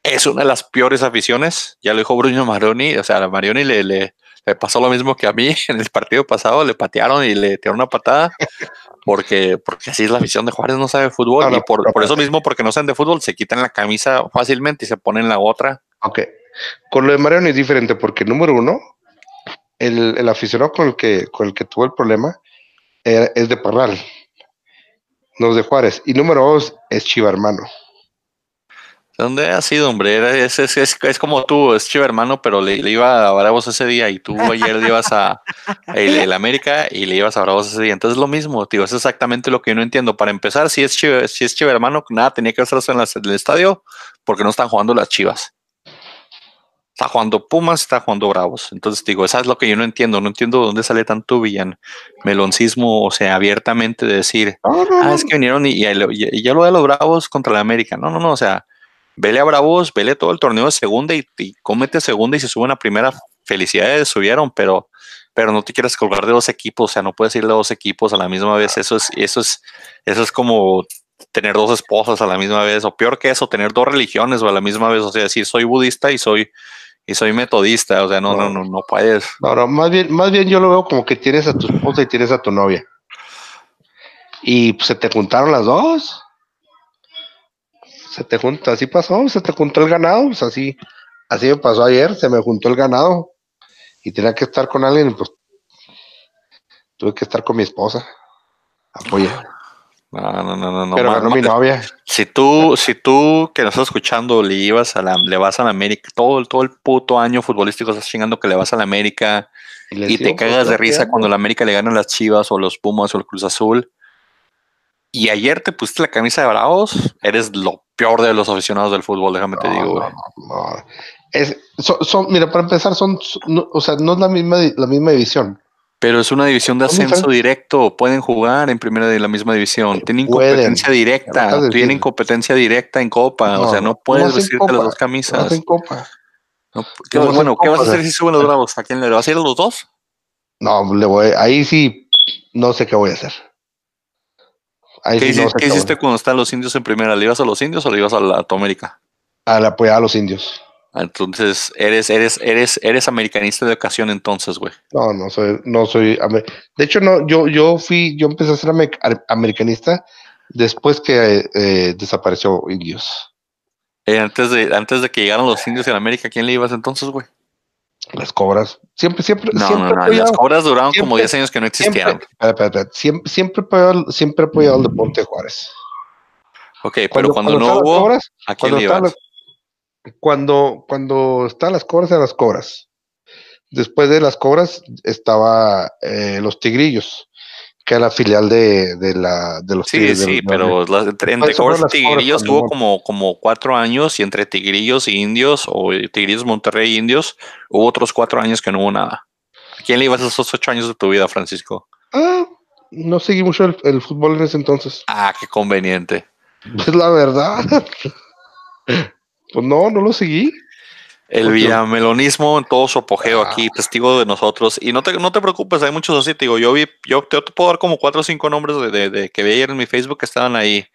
es una de las peores aficiones. Ya lo dijo Bruno Marioni. O sea, a Marioni le, le, le pasó lo mismo que a mí [LAUGHS] en el partido pasado. Le patearon y le tiraron una patada. Porque, porque así es la afición de Juárez, no sabe fútbol. No, no, y por, no, por eso mismo, porque no saben de fútbol, se quitan la camisa fácilmente y se ponen la otra. Ok. Con lo de Mariano es diferente porque, número uno, el, el aficionado con el que, con el que tuvo el problema era- es de Parral, no es de Juárez. Y número dos es Chiva Hermano. ¿Dónde ha sido, hombre? Era- Es, es, es, es como tú, es chivo hermano, pero le, le iba a Bravos ese día y tú ayer le ibas a el, el América y le ibas a Bravos ese día. Entonces es lo mismo, tío, es exactamente lo que yo no entiendo. Para empezar, si es chivo, si es chivo hermano, nada tenía que hacerse en, las- en el estadio porque no están jugando las chivas. Está jugando Pumas, está jugando Bravos. Entonces digo, eso es lo que yo no entiendo. No entiendo dónde sale tanto villan meloncismo, o sea, abiertamente de decir, No, no, ah, es que vinieron y, y, y ya lo de los Bravos contra la América. No, no, no, o sea, vele a Bravos, vele todo el torneo de segunda y, y cómete segunda y si suben a primera, felicidades, subieron, pero, pero no te quieras colgar de dos equipos, o sea, no puedes ir de dos equipos a la misma vez. Eso es, eso es, eso es como tener dos esposas a la misma vez, o peor que eso, tener dos religiones o a la misma vez, o sea, decir soy budista y soy y soy metodista, o sea, no, no, no, no puedes. No, no, más bien, más bien yo lo veo como que tienes a tu esposa y tienes a tu novia. Y pues, se te juntaron las dos. Se te junta, así pasó, se te juntó el ganado, pues así, así me pasó ayer, se me juntó el ganado. Y tenía que estar con alguien, pues tuve que estar con mi esposa. Apoya. No, no, no, no, no. Pero ganó mi novia. Si tú, si tú que nos estás escuchando le ibas a la, le vas a la América, todo, todo el puto año futbolístico estás chingando que le vas a la América y te digo, cagas de pues, risa cuando la América le gana a las Chivas o los Pumas o el Cruz Azul. Y ayer te pusiste la camisa de Bravos, eres lo peor de los aficionados del fútbol, déjame te digo, no, güey. no, no. Es, son, son- mira, para empezar, son, o sea, no es la misma, la misma división. Pero es una división de ascenso directo, pueden jugar en primera de la misma división, tienen Pueden. competencia directa, tienen competencia directa en Copa, o sea, no puedes vestirte las Copa, dos camisas. hacen copa. No, ¿qué- No hacen bueno, ¿qué vas a Copa, hacer o sea. si suben los bravos? ¿A quién le vas a ir a los dos? No, le voy, ahí sí, no sé qué voy a hacer. Ahí ¿Qué, sí hici- a hiciste cuando están los indios en primera? ¿Le ibas a los indios o le ibas a la a tu América? hacer. Al apoyar a los indios. Entonces, eres, eres, eres, eres americanista de ocasión entonces, güey. No, no soy, no soy. De hecho, no, yo, yo fui, yo empecé a ser americanista después que eh, desapareció indios. Eh, antes, de, antes de que llegaran los indios en América, ¿a quién le ibas entonces, güey? Las cobras. Siempre, siempre, No, siempre no, no. apoyado- Las cobras duraron como siempre- 10 años que no existieron. siempre, siempre he apoyado, siempre he apoyado al deporte de Juárez. Ok, pero cuando, no hubo, cobras, ¿a quién cuando las- cuando, cuando estaban las cobras, eran las cobras. Después de las cobras estaba eh, los tigrillos, que era la filial de, de la, de los Sí, tigres. de sí, los- pero entre, entre cobras y tigrillos no- como, como cuatro años y entre tigrillos y indios o tigrillos Monterrey e indios hubo otros cuatro años que no hubo nada. ¿A quién le ibas esos ocho años de tu vida, Francisco? Ah, no seguí mucho el, el fútbol en ese entonces. Ah, qué conveniente. Es la verdad. [LAUGHS] pues no, no lo seguí. El villamelonismo en todo su apogeo Ah. aquí, testigo de nosotros. Y no te, no te preocupes, hay muchos así. Te digo, yo vi, yo te, te puedo dar como cuatro o cinco nombres de, de- de que vi ayer en mi Facebook que estaban ahí,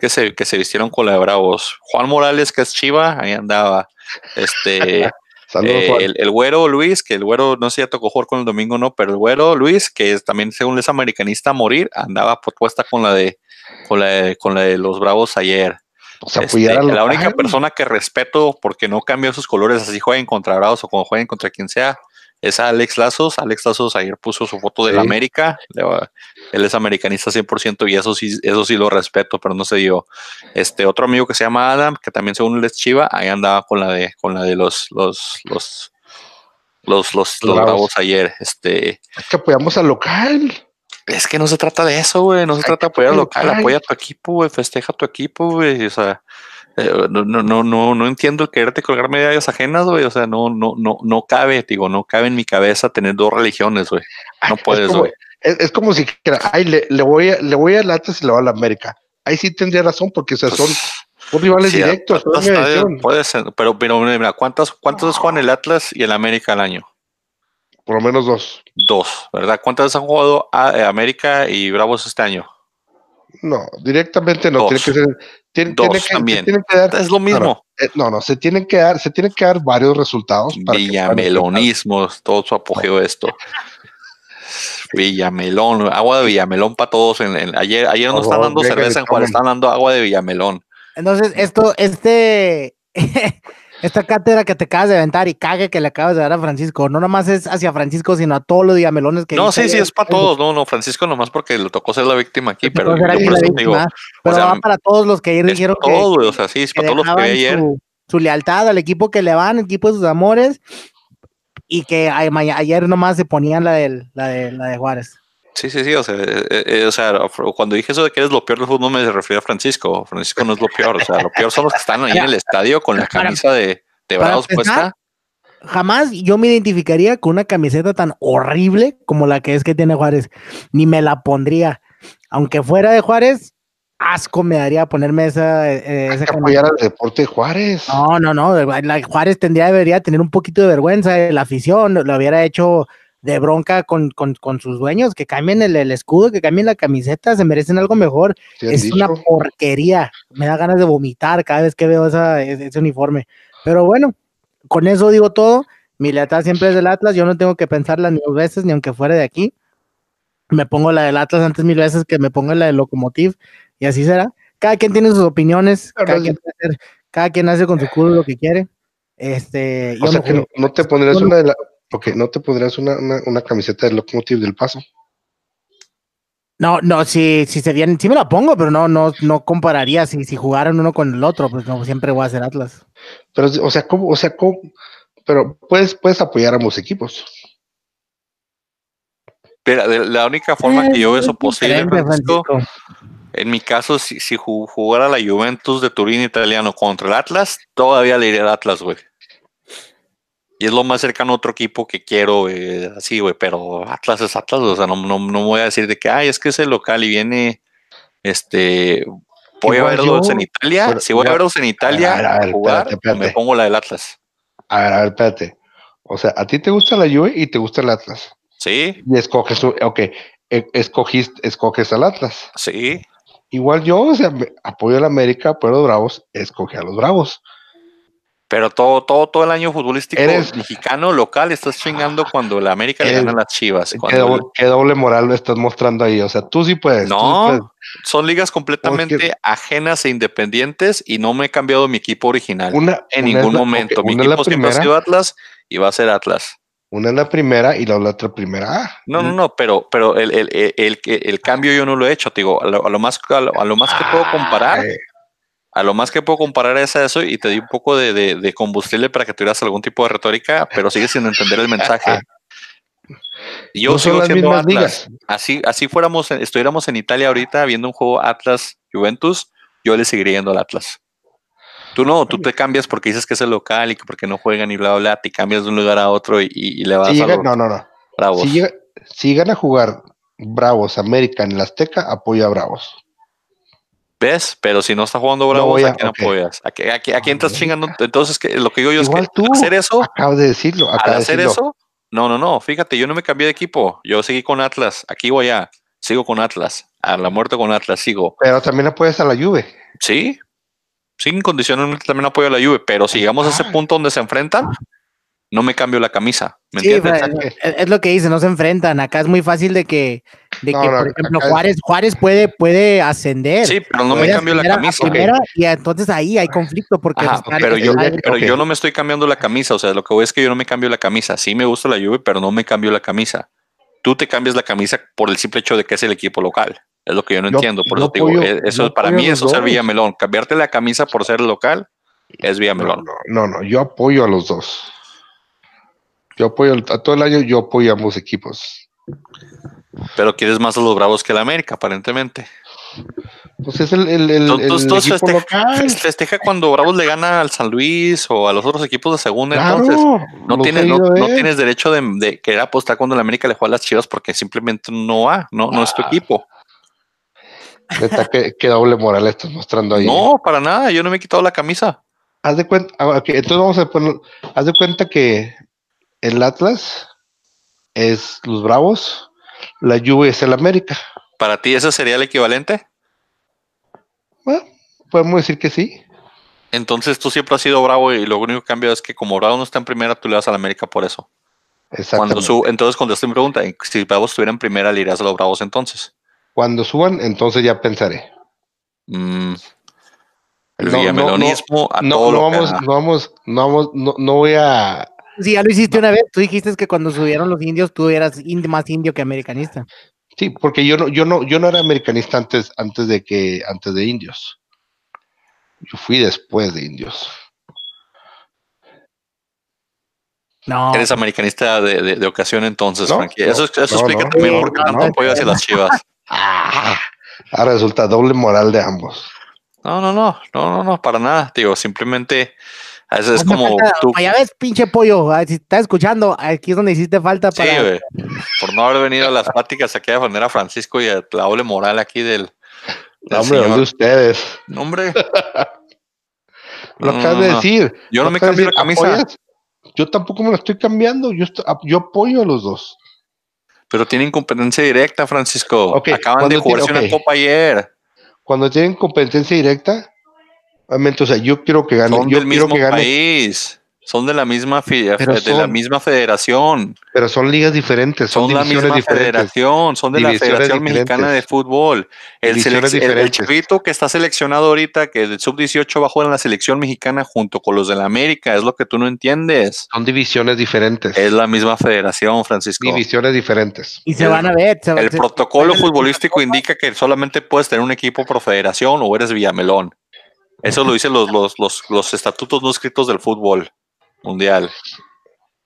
que se, que se vistieron con la de Bravos. Juan Morales, que es Chiva, ahí andaba. Este, [LAUGHS] Saludos, Eh, el, el güero Luis, que el güero no sé si ya tocó jugar con el domingo no, pero el güero Luis, que es, también según es americanista a morir, andaba propuesta con la de con la de, con la de los Bravos ayer. O sea, Este, a la única persona que respeto porque no cambia sus colores, así jueguen contra Bravos o como jueguen contra quien sea, es a Alex Lazos. Alex Lazos ayer puso su foto del Sí. América. Él es americanista 100% y eso sí, eso sí lo respeto, pero no se dio. Este otro amigo que se llama Adam, que también según él es Chiva, ahí andaba con la de, con la de los, los, los, los, los. Bravos ayer. Este, Es que apoyamos al local. Es que no se trata de eso, güey. No se trata de apoyar al apoyar local, apoya a tu equipo, güey. Festeja a tu equipo, güey. O sea, eh, no, no, no, no, no entiendo el quererte colgar medallas ajenas, güey. O sea, no, no, no, no cabe, digo, no cabe en mi cabeza tener dos religiones, güey. No Es puedes, güey. Es, es como si dijera, ay, le, le voy a, le voy al Atlas y le voy a la América. Ahí sí tendría razón, porque o sea, son, son rivales Sí, directos. Puede ser, pero, pero mira, ¿cuántas, cuántas veces juegan el Atlas y el América al año? Por lo menos dos. Dos, ¿verdad? ¿Cuántas veces han jugado a, eh, América y Bravos este año? No, directamente no. Dos. Tiene que ser. Tiene, Dos tiene que, también. tienen que dar. Es lo mismo. eh, no, no, se tienen que dar, se tienen que dar varios resultados. para que puedan Villamelonismo, todo su apogeo esto. Villamelón, agua de Villamelón para todos. En, en- ayer ayer no están dando cerveza en Juárez, están dando agua de Villamelón. Entonces, esto, este, [LAUGHS] esta cátedra que te acabas de aventar y cague que le acabas de dar a Francisco, no nomás es hacia Francisco, sino a todos los diamelones que No, sí, sí, es para todos. No, no, Francisco nomás porque le tocó ser la víctima aquí, pero yo por eso digo, Pero sea, va para todos los que ayer dijeron para que, o sea, sí, es para todos los que ayer. su, su lealtad al equipo que le van, el equipo de sus amores, y que a- ayer nomás se ponían la, del, la, de, la de Juárez. Sí, sí, sí, o sea, eh, eh, o sea, cuando dije eso de que eres lo peor del fútbol, no me refiero a Francisco. Francisco no es lo peor, o sea, lo peor son los que están ahí en el estadio con la Para- camisa de, de Bravos puesta. Jamás yo me identificaría con una camiseta tan horrible como la que es que tiene Juárez. Ni me la pondría. Aunque fuera de Juárez, asco me daría ponerme esa, eh, Hay esa que apoyar al deporte de Juárez. No, no, no. La Juárez tendría, debería tener un poquito de vergüenza. La afición lo hubiera hecho de bronca con, con, con sus dueños, que cambien el, el escudo, que cambien la camiseta, se merecen algo mejor. ¿sí han es dicho? una porquería. Me da ganas de vomitar cada vez que veo esa, ese, ese uniforme. Pero bueno, con eso digo todo. Mi lealtad siempre es del Atlas. Yo no tengo que pensarla ni dos veces, ni aunque fuera de aquí. Me pongo la del Atlas antes mil veces que me ponga la del Locomotiv. Y así será. Cada quien tiene sus opiniones. Cada, quien, puede hacer- cada quien hace con su culo lo que quiere. Este, O yo sea que no, no te pondrías una de la. Ok, no te pondrías una, una, una camiseta del Locomotive del Paso. No, no, si, si se vienen, sí me la pongo, pero no, no, no compararía si, si jugaran uno con el otro, pues no, siempre voy a hacer Atlas. Pero, o sea, ¿cómo? O sea, ¿cómo? Pero puedes, puedes apoyar a ambos equipos. De la única forma que yo veo Es eso posible, diferente, Francisco, Francisco. en mi caso, si, si ju- jugara la Juventus de Turín italiano contra el Atlas, todavía le iría al Atlas, güey. Y es lo más cercano a otro equipo que quiero, güey, así, güey, pero Atlas es Atlas, o sea, no, no, no voy a decir de que, ay, es que es el local y viene, este, voy a verlos en Italia, pero si voy a verlos en Italia A ver, a ver, a jugar, espérate, espérate. me pongo la del Atlas, A ver, a ver, espérate. O sea, a ti te gusta la Juve y te gusta el Atlas. ¿sí? Y escoges, ok, e- escogiste, escoges al Atlas. Sí, Igual yo, o sea, apoyo a la América, a los Bravos, escogí a los Bravos. Pero todo, todo, todo el año futbolístico Eres- mexicano local estás chingando cuando la América le gana a las Chivas. ¿Qué doble, qué doble moral lo estás mostrando ahí? O sea, tú sí puedes. sí No, puedes. son ligas completamente Porque- ajenas e independientes y no me he cambiado mi equipo original Una, en una ningún la- momento. mi equipo siempre ha primera, sido Atlas y va a ser Atlas. una es la primera y la otra primera. Ah, No, no, no, pero, pero el, el, el, el, el cambio yo no lo he hecho, te digo, a lo, a lo más, a lo, a lo más que puedo comparar, Ay, a lo más que puedo comparar es a eso y te di un poco de, de, de combustible para que tuvieras algún tipo de retórica, pero sigues sin entender el mensaje. [LAUGHS] Yo no son sigo las siendo Atlas. ligas. Así, así fuéramos, estuviéramos en Italia ahorita viendo un juego Atlas Juventus, yo le seguiría yendo al Atlas. Tú no, tú te cambias porque dices que es el local y que porque no juegan y bla, bla, bla, te cambias de un lugar a otro y, y- y le vas Si a llega- los no, no, no. bravos. Si, llega, si llegan a jugar Bravos América en el Azteca, apoyo a Bravos. ¿Ves? Pero si no está jugando bravos, voy ¿a, a- quién apoyas? ¿A, qué- a, qué- a quién estás chingando? Entonces, que lo que digo yo Igual es que tú. hacer eso, Acabas de decirlo. al de hacer decirlo. eso, no, no, no, fíjate, yo no me cambié de equipo, yo seguí con Atlas, aquí voy a, sigo con Atlas, a la muerte con Atlas, sigo. Pero también apoyas a la Juve. Sí, sí, incondicionalmente también apoyo a la Juve, pero si llegamos a ese Ah. punto donde se enfrentan, no me cambio la camisa. ¿Me Sí, entiendes? es, es lo que dice, no se enfrentan. Acá es muy fácil de que, de No, que no, por ejemplo, Juárez, Juárez puede, puede ascender. Sí, pero no me cambio la camisa. y entonces ahí hay conflicto porque Ajá, pero yo, pero yo no me estoy cambiando la camisa. O sea, lo que voy es que yo no me cambio la camisa. Sí me gusta la Juve, pero no me cambio la camisa. Tú te cambias la camisa por el simple hecho de que es el equipo local. Es lo que yo no Yo- entiendo. Por yo eso te digo, eh, eso para mí eso es ser. Villamelón. Cambiarte la camisa por ser local es No, Villamelón. no, no, no, yo apoyo a los dos. Yo apoyo a todo el año, yo apoyo a ambos equipos. Pero quieres más a los Bravos que la América, aparentemente. Pues es el, el, el, Entonces, el equipo feste- local. fes- festeja cuando Bravos le gana al San Luis o a los otros equipos de segunda. Claro, Entonces, no tienes, no, tienes derecho de, de querer apostar cuando la América le juega a las chivas porque simplemente no va, no, no es tu Ah, equipo. Qué, qué doble moral estás mostrando ahí. No, para nada, yo no me he quitado la camisa. Haz de cuenta, ah, ok, entonces vamos a poner, haz de cuenta que el Atlas es los Bravos, la Juve es el América. Para ti, ¿ese sería el equivalente? Bueno, podemos decir que sí. Entonces tú siempre has sido bravo y lo único que cambia es que como Bravo no está en primera, tú le vas a la América por eso. Cuando Exactamente. su, entonces contesté mi pregunta, si Bravos estuviera en primera, le irías a los Bravos entonces. Cuando suban, entonces ya pensaré. Mm, el No, no, No, no vamos, no vamos, no vamos, no, no voy a. Sí, ya lo hiciste una vez. Tú dijiste que cuando subieron los indios tú eras ind- más indio que americanista. Sí, porque yo no, yo no, yo no era americanista antes, antes de que, antes de indios. Yo fui después de indios. No. Eres americanista de, de- de ocasión entonces, No, Frankie. no, Eso, eso no, explica no. también por qué no, tanto no, apoyo hacia no. las chivas. [LAUGHS] Ah, ahora resulta doble moral de ambos. No, no, no, no, no, no, para nada. Digo, simplemente a veces es como falta- tú. Ya ves, pinche pollo. ah, Si estás escuchando, aquí es donde hiciste falta Sí, para. güey. Por no haber venido a las pláticas aquí a defender a Francisco y a la doble moral aquí del. del No, hombre, señor. de ustedes. No, hombre. [LAUGHS] Lo No, acabas no, de decir. Yo no me de la camisa, ¿apoyas? Yo tampoco me la estoy cambiando. Yo, estoy- yo apoyo a los dos. pero tienen competencia directa, Francisco. Ok, Acaban de ¿cuándo tiene- jugarse ok. una copa ayer. Cuando tienen competencia directa, obviamente, o sea, yo quiero que gane. Son Yo del quiero mismo que gane. país. Son de la misma fi- Pero de la misma federación. Pero son ligas diferentes. Son, Son la misma diferentes. federación, son de la Federación Mexicana de. Fútbol. El, el- chavito que está seleccionado ahorita, que del sub-18 va a jugar en la selección mexicana junto con los de la América, es lo que tú no entiendes. Son divisiones diferentes. Es la misma federación, Francisco. Divisiones diferentes. Y se van a ver. se- El se- protocolo se- futbolístico indica que solamente puedes tener un equipo por federación o eres Villamelón. Eso lo dicen los, los, los, los estatutos no escritos del fútbol mundial.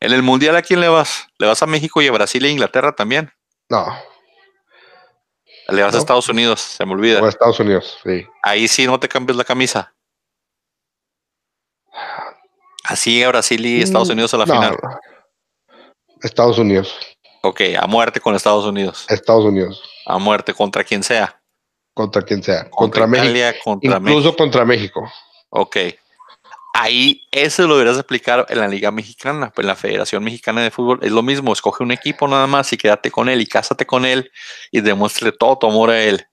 En el mundial, ¿a quién le vas? ¿Le vas a México y a Brasil e Inglaterra también? No, Le vas a. Estados Unidos, se me olvida. o Estados Unidos, sí. Ahí sí no te cambias la camisa. Así a Brasil y Estados Mm, Unidos a la no, final. Estados Unidos, Ok, a muerte con Estados Unidos. Estados Unidos, A muerte contra quien sea. Contra quien sea, Contra, contra, México, Italia, contra incluso México. contra México. Ok. Ahí eso lo deberías aplicar en la Liga Mexicana, en la Federación Mexicana de Fútbol. Es lo mismo, escoge un equipo nada más y quédate con él y cásate con él y demuestre todo tu amor a él.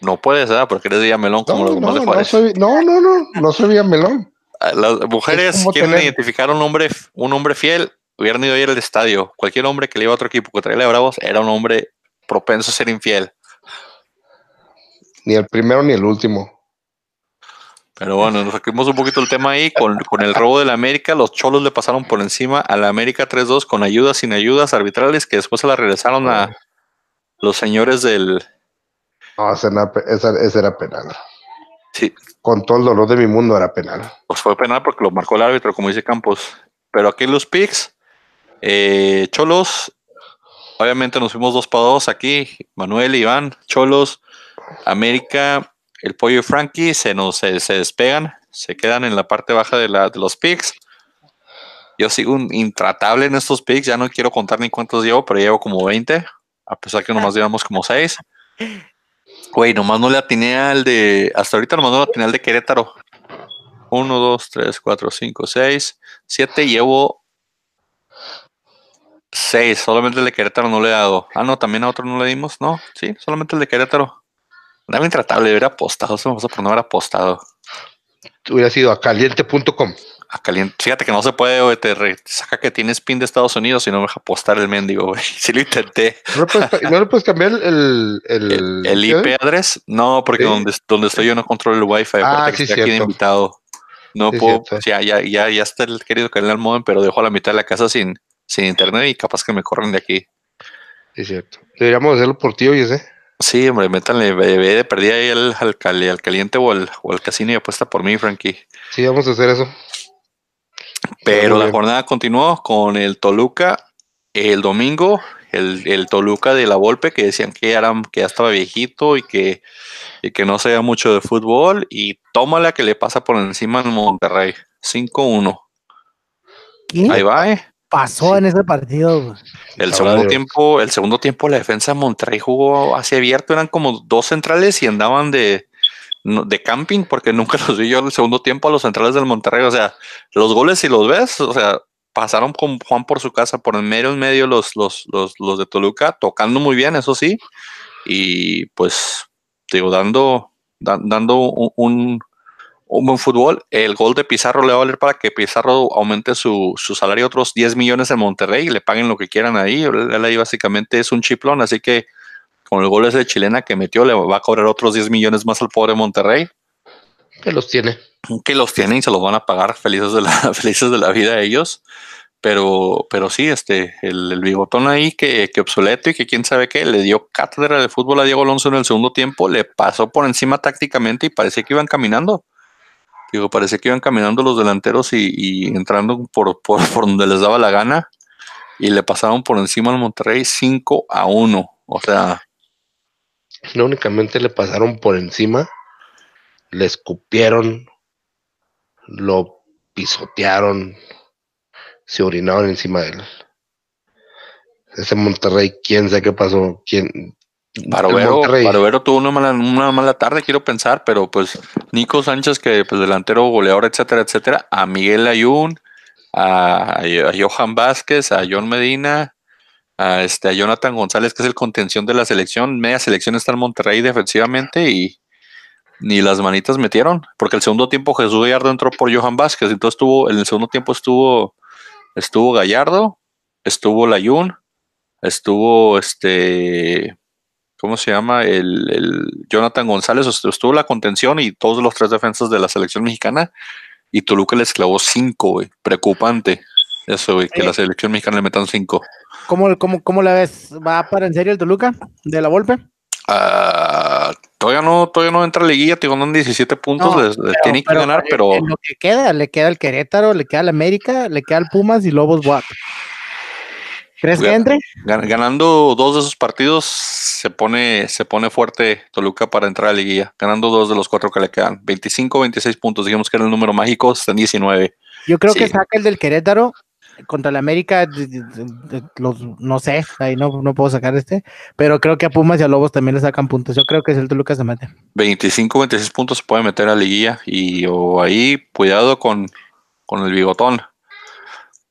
No puedes, ¿verdad? Porque eres Villamelón como No, los demás no, de no, Juárez. soy, no, no, no, no soy Villamelón. Ah, Las mujeres quieren tener- identificar un hombre, un hombre fiel. Hubieran ido ayer al estadio. Cualquier hombre que le iba a otro equipo que traía a Bravos era un hombre propenso a ser infiel. Ni el primero ni el último. Pero bueno, nos saquemos un poquito el tema ahí con, con el robo de la América. Los cholos le pasaron por encima a la América 3-2 con ayudas, sin ayudas arbitrales que después se la regresaron a los señores del. No, ese era, esa- ese era penal. Sí, Con todo el dolor de mi mundo era penal. pues fue penal porque lo marcó el árbitro, como dice Campos. Pero aquí los picks, eh, Cholos, obviamente nos fuimos dos para dos aquí. Manuel, Iván, Cholos, América, el pollo y Frankie se nos se, se despegan, se quedan en la parte baja de, la, de los picks. Yo sigo un intratable en estos picks, ya no quiero contar ni cuántos llevo, pero llevo como 20, a pesar que nomás [LAUGHS] llevamos como 6. Güey, nomás no le atiné al de. Hasta ahorita nomás no le atiné al de Querétaro. 1, 2, 3, 4, 5, 6, 7. Llevo 6. Solamente el de Querétaro no le he dado. Ah, no, también a otro no le dimos. No, sí, solamente el de Querétaro. Nada intratable, hubiera apostado. Se me pasó por no haber apostado. Hubiera sido a caliente.com. a caliente. Fíjate que no se puede, güey, te re- saca que tienes pin de Estados Unidos y no me deja apostar el mendigo, güey. [LAUGHS] Sí lo intenté. ¿No le puedes, no le puedes cambiar el, el, El, el IP address, no, porque Sí. donde, donde estoy yo no controlo el Wi-Fi. Ah, aparte que sí, estoy aquí de invitado. No Sí, puedo, ya, ya, ya, ya está el querido canal al modem, pero dejo la mitad de la casa sin, sin internet y capaz que me corren de aquí. Sí, cierto. Deberíamos hacerlo por ti, oye, ¿eh? Sí, hombre, métanle, de perdida ahí al, al, cali- al caliente o al, o al casino y apuesta por mí, Frankie. Sí, vamos a hacer eso. Pero la jornada continuó con el Toluca el domingo, el, el Toluca de la Volpe, que decían que, era, que ya estaba viejito y que, y que no sabía mucho de fútbol, y tómala que le pasa por encima al Monterrey. 5-1. ¿Qué Ahí va, eh. Pasó en ese partido? güey? El segundo tiempo, el segundo tiempo la defensa de Monterrey jugó hacia abierto, eran como dos centrales y andaban de, de camping, porque nunca [LAUGHS] los vi yo en el segundo tiempo a los centrales del Monterrey. O sea, los goles si los ves, o sea, pasaron con Juan por su casa, por en medio en medio los, los, los, los de Toluca, tocando muy bien, eso sí, y pues, digo, dando, da- dando un, un, un buen fútbol. El gol de Pizarro le va a valer para que Pizarro aumente su, su salario otros 10 millones en Monterrey y le paguen lo que quieran ahí. Él, ahí básicamente es un chiplón, así que con el gol ese de chilena que metió le va a cobrar otros 10 millones más al pobre Monterrey, Que los tiene. que los tienen y se los van a pagar felices de la, [LAUGHS] felices de la vida ellos. Pero, pero sí, este, el, el bigotón ahí que, que obsoleto y que quién sabe qué, le dio cátedra de fútbol a Diego Alonso en el segundo tiempo, le pasó por encima tácticamente y parecía que iban caminando. Digo, parecía que iban caminando los delanteros y, entrando por, por, por donde les daba la gana y le pasaron por encima al Monterrey 5 a 1. O sea, No únicamente le pasaron por encima, le escupieron, lo pisotearon, se orinaron encima de él. Ese Monterrey, quién sabe qué pasó, quién. Barovero. Barovero tuvo una mala, una mala tarde, quiero pensar, pero pues Nico Sánchez, que pues delantero, goleador, etcétera, etcétera, a Miguel Ayun, a, a Johan Vázquez, a John Medina, a este a Jonathan González, que es el contención de la selección, media selección está en Monterrey defensivamente y ni las manitas metieron, porque el segundo tiempo Jesús Gallardo entró por Johan Vázquez, entonces estuvo, en el segundo tiempo estuvo, estuvo Gallardo, estuvo Layun, estuvo este ¿cómo se llama? El, el Jonathan González estu- estuvo la contención y todos los tres defensas de la selección mexicana y Toluca les clavó cinco, güey. Preocupante. Eso, güey, que la selección mexicana le metan cinco. ¿Cómo, cómo, ¿Cómo la ves? ¿Va para en serio el Toluca de la Volpe? Ah, todavía no, todavía no entra a liguilla, te digo, andan 17 puntos, No, les, les tienen que ganar, pero En lo que queda, le queda el Querétaro, le queda el América, le queda el Pumas y Lobos WAP. ¿Crees que entre? gan- ganando dos de esos partidos se pone, se pone fuerte Toluca para entrar a la liguilla, ganando dos de los cuatro que le quedan. 25, 26 puntos, digamos que era el número mágico, están 19. Yo creo que saca el del Querétaro contra el América, los, no sé, ahí no, no puedo sacar este, pero creo que a Pumas y a Lobos también le sacan puntos. Yo creo que es el Toluca se mete. 25, 26 puntos se puede meter a liguilla y o ahí cuidado con, con el bigotón.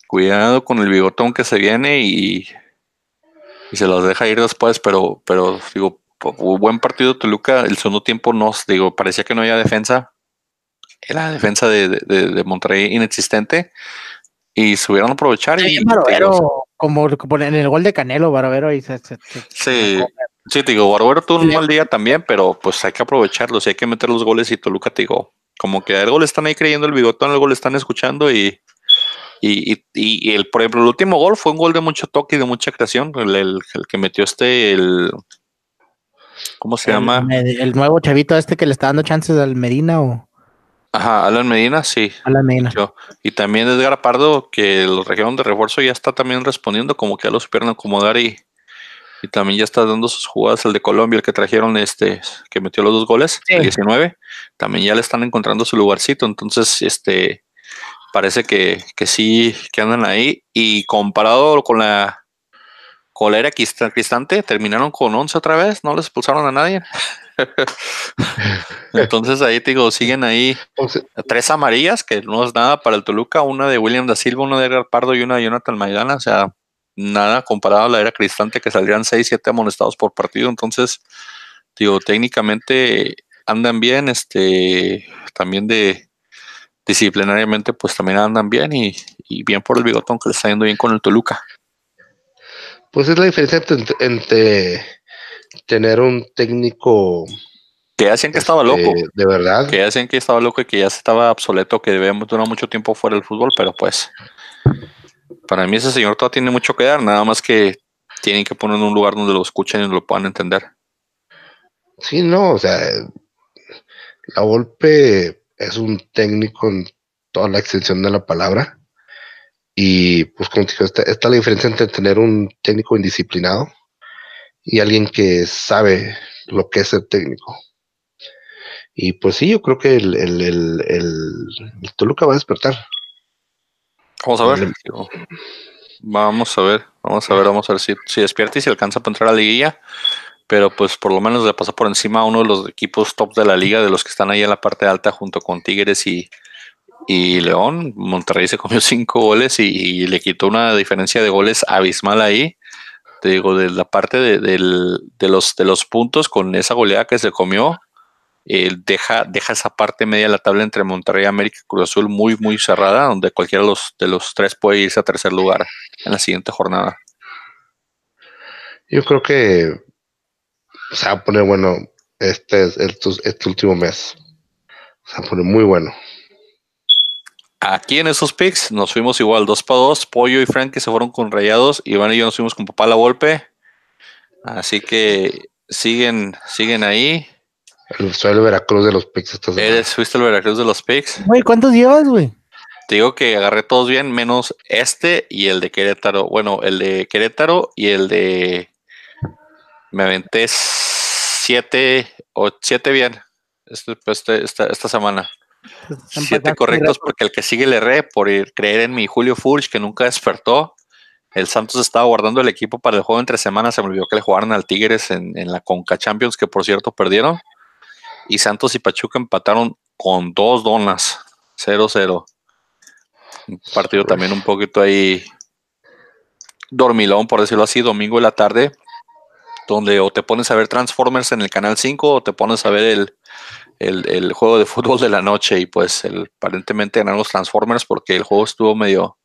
Cuidado con el bigotón que se viene y, y se los deja ir después, pero, pero digo, buen partido Toluca, el segundo tiempo no, digo, parecía que no había defensa. Era defensa de, de- de- Monterrey inexistente y supieron aprovechar y Ahí te Barovero, digo, como, como en el gol de Canelo, Barovero y se, se- se- Sí, sí, te digo, Barbero tuvo un mal día también, pero pues hay que aprovecharlos y hay que meter los goles y Toluca, te digo, como que algo le están ahí creyendo el bigotón, algo le están escuchando y, y, y, y el, por ejemplo, el último gol fue un gol de mucho toque y de mucha creación, el, el- el que metió este, el, ¿cómo se llama? El, nuevo chavito este que le está dando chances al Medina o Ajá, Alan Medina, sí. a la Medina. Yo. Y también Edgar Pardo, que los trajeron de refuerzo, ya está también respondiendo, como que ya lo supieron acomodar y, y también ya está dando sus jugadas. El de Colombia, el que trajeron, este, que metió los dos goles, Sí. el 19, también ya le están encontrando su lugarcito. Entonces, este, parece que, que sí, que andan ahí. Y comparado con la con la era Crist- Cristante, terminaron con 11 otra vez, no les expulsaron a nadie. [LAUGHS] Entonces ahí te digo, siguen ahí tres amarillas, que no es nada para el Toluca, una de William da Silva, una de Edgar Pardo y una de Jonathan Maidana, o sea, nada comparado a la era Cristante que saldrían 6, 7 amonestados por partido, entonces, digo, técnicamente andan bien, este, también de, disciplinariamente pues también andan bien y, bien por el bigotón que le está yendo bien con el Toluca. Pues es la diferencia entre, tener un técnico que hacían que estaba este, loco. De verdad. Que hacían que estaba loco y que ya estaba obsoleto, que debemos durar mucho tiempo fuera del fútbol, pero pues para mí ese señor todavía tiene mucho que dar, nada más que tienen que poner en un lugar donde lo escuchen y lo puedan entender. Sí, no, o sea, la golpe es un técnico en toda la extensión de la palabra. Y pues como te digo, está, la diferencia entre tener un técnico indisciplinado y alguien que sabe lo que es ser técnico. Y pues sí, yo creo que el, el, el, el Toluca va a despertar. Vamos a ver. Vamos a ver, vamos a ver, vamos a ver si, si despierta y si alcanza para entrar a la liguilla. Pero pues por lo menos le pasó por encima a uno de los equipos top de la liga, de los que están ahí en la parte alta junto con Tigres y, y León. Monterrey se comió [LAUGHS] cinco goles y, le quitó una diferencia de goles abismal ahí. Te digo, de la parte de, de, los, de los puntos con esa goleada que se comió, deja, deja esa parte media de la tabla entre Monterrey, América y Cruz Azul muy, muy cerrada, donde cualquiera de los, de los tres puede irse a tercer lugar en la siguiente jornada. Yo creo que se va a poner bueno este, este último mes. Se va a poner muy bueno. Aquí en esos picks nos fuimos igual 2 para 2. Pollo y Frankie se fueron con rayados. Iván y yo nos fuimos con papá la golpe. Así que siguen, siguen ahí. Soy el Veracruz de los picks. Eres, fuiste el Veracruz de los picks. Güey, ¿cuántos llevas, güey? Te digo que agarré todos bien, menos este y el de Querétaro. Bueno, el de Querétaro y el de. Me aventé siete o siete bien este, este, esta, esta, semana. Siete correctos porque el que sigue le erré por creer en mi Julio Fulch que nunca despertó. El Santos estaba guardando el equipo para el juego entre semanas. Se me olvidó que le jugaron al Tigres en, en la Conca Champions, que por cierto perdieron y Santos y Pachuca empataron con dos donas, 0-0. Un partido también un poquito ahí dormilón, por decirlo así, domingo de la tarde, donde o te pones a ver Transformers en el canal 5 o te pones a ver el, juego de fútbol de la noche y pues el, aparentemente ganaron los Transformers porque el juego estuvo medio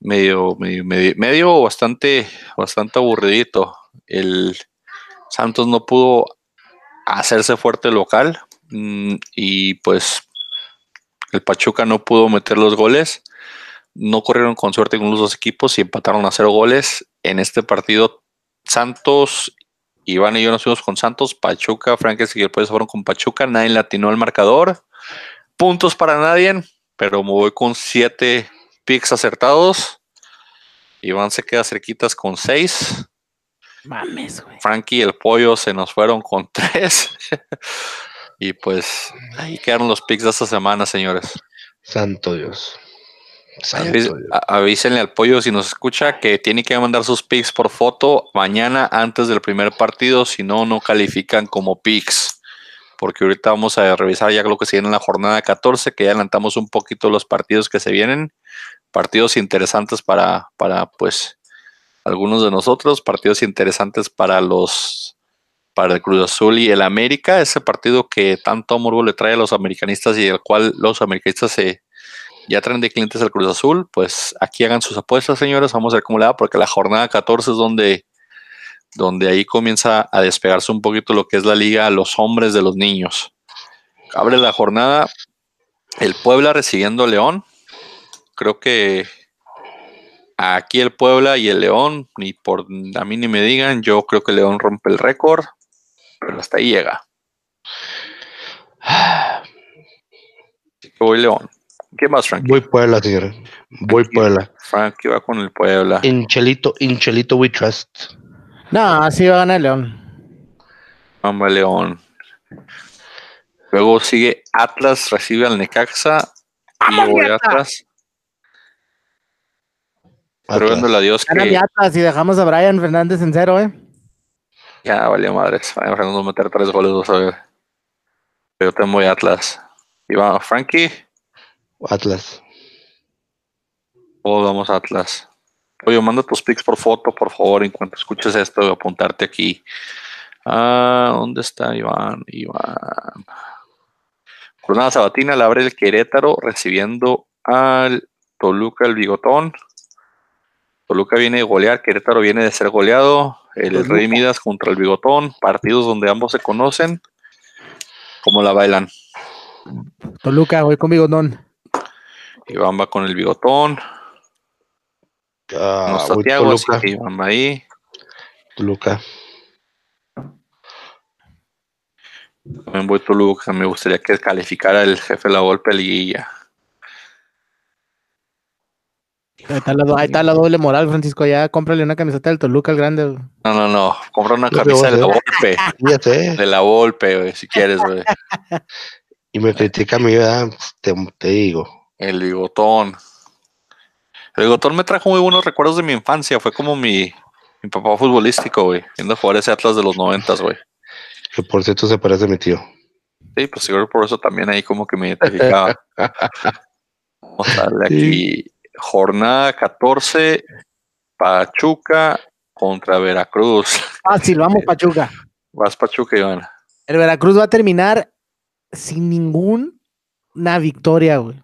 medio medio medio, medio bastante bastante aburridito. El Santos no pudo hacerse fuerte local mm, y pues el Pachuca no pudo meter los goles. No corrieron con suerte con los dos equipos y empataron a cero goles. En este partido, Santos, Iván y yo nos fuimos con Santos, Pachuca, Frank y el fueron con Pachuca. Nadie latinó el marcador. Puntos para nadie, pero me voy con siete picks acertados. Iván se queda cerquitas con seis. Mames, güey. Frankie y el pollo se nos fueron con [LAUGHS] tres. y pues ahí quedaron los picks de esta semana, señores. Santo Dios. Avísenle al pollo si nos escucha que tiene que mandar sus picks por foto mañana antes del primer partido, si no, no califican como picks. Porque ahorita vamos a revisar ya lo que se viene en la jornada 14, que ya adelantamos un poquito los partidos que se vienen. Partidos interesantes para, para pues, algunos de nosotros, partidos interesantes para los para el Cruz Azul y el América, ese partido que tanto morbo le trae a los americanistas y el cual los americanistas se ya traen de clientes al Cruz Azul, pues aquí hagan sus apuestas, señores, vamos a ver cómo le porque la jornada 14 es donde, donde ahí comienza a despegarse un poquito lo que es la liga a los hombres de los niños. Abre la jornada el Puebla recibiendo a León. Creo que Aquí el Puebla y el León, ni por a mí ni me digan, yo creo que León rompe el récord, pero hasta ahí llega. Así que voy León. ¿Qué más, Frank? Voy Puebla, señor. Voy Puebla. Frankie va con el Puebla. Inchelito, Inchelito, we trust. No, así va a ganar León. Vamos, León. Luego sigue Atlas, recibe al Necaxa. Y voy Atlas. Pero a Dios que. si dejamos a Brian Fernández en cero, ¿eh? Ya, valió madres. Vamos a meter tres goles, dos a ver. Pero tengo Atlas. Y vamos, Frankie. Atlas. O vamos a Atlas. Oye, manda tus pics por foto, por favor, en cuanto escuches esto, apuntarte aquí. Ah, ¿dónde está Iván? Iván. Jornada sabatina la abre el Querétaro recibiendo al Toluca el Bigotón. Toluca viene de golear, Querétaro viene de ser goleado. El Toluca. Rey Midas contra el Bigotón, partidos donde ambos se conocen. ¿Cómo la bailan? Toluca, voy con Bigotón. Iván va con el Bigotón. Ah, No Thiago, así que Iván va ahí. Toluca. También voy Toluca. Me gustaría que calificara el jefe de la golpe liguilla. Ahí está, la, do- ahí está la doble moral, Francisco. Ya cómprale una camiseta del Toluca al grande. güey. No, no, no. Compra una camisa de la golpe. De la golpe, güey, si quieres, güey. Y me critica a mí, ¿verdad? Te, te digo. El bigotón. El bigotón me trajo muy buenos recuerdos de mi infancia. Fue como mi, mi papá futbolístico, güey. Viendo jugar ese Atlas de los noventas, güey. Que por cierto se parece a mi tío. Sí, pues seguro por eso también ahí como que me identificaba. [LAUGHS] Vamos a darle aquí. Jornada 14. Pachuca contra Veracruz. Fácil, vamos, [LAUGHS] Pachuca. Vas Pachuca, Iván. El Veracruz va a terminar sin ninguna victoria, güey.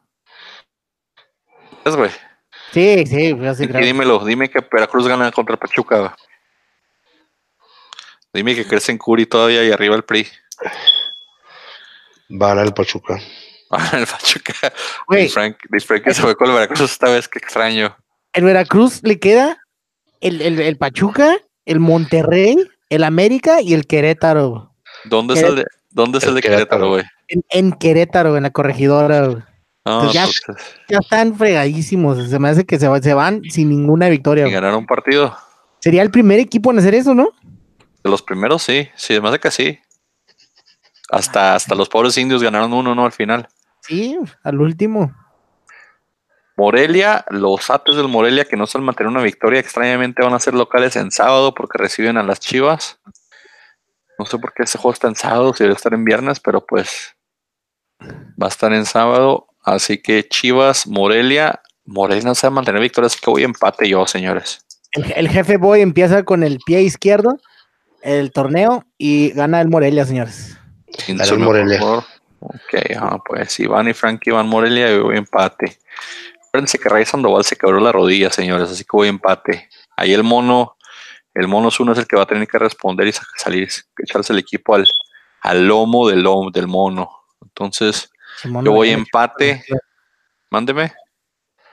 Es, güey. Sí, sí, fue así, Y creo. dímelo, dime que Veracruz gana contra Pachuca. güey. Dime que crece en Curi todavía y arriba el PRI. Va a ganar el Pachuca. El Pachuca. Güey, Dice Frank, Frank que se fue con el Veracruz esta vez, que extraño. el Veracruz le queda el, el, el Pachuca, el Monterrey, el América y el Querétaro. ¿Dónde es el de, dónde es El el de Querétaro. Querétaro, güey? En, en Querétaro, en la corregidora. güey. No, Pues ya- pues, Ya están fregadísimos. Se me hace que se, va- se van sin ninguna victoria. y ganar un partido. Sería el primer equipo en hacer eso, ¿no? De los primeros, sí. Sí, además de que sí. Hasta, hasta los pobres indios ganaron uno, ¿no? Al final. Sí, al último. Morelia, los ates del Morelia que no suelen mantener una victoria, extrañamente van a ser locales en sábado porque reciben a las Chivas. No sé por qué ese juego está en sábado, si debe estar en viernes, pero pues va a estar en sábado. Así que Chivas, Morelia, Morelia no sabe mantener victoria, así que voy a empate yo, señores. El, el jefe Boy empieza con el pie izquierdo el torneo y gana el Morelia, señores. Sin el mejor Morelia. jugador. Ok, ah, pues Iván y Frankie van Morelia y voy empate. Acuérdense que Ray Sandoval se quebró la rodilla, señores, así que voy empate. Ahí el mono, el mono uno es el que va a tener que responder y sa- salir, echarse el equipo al, al lomo del, lomo del mono. Entonces, yo voy empate. Mándeme.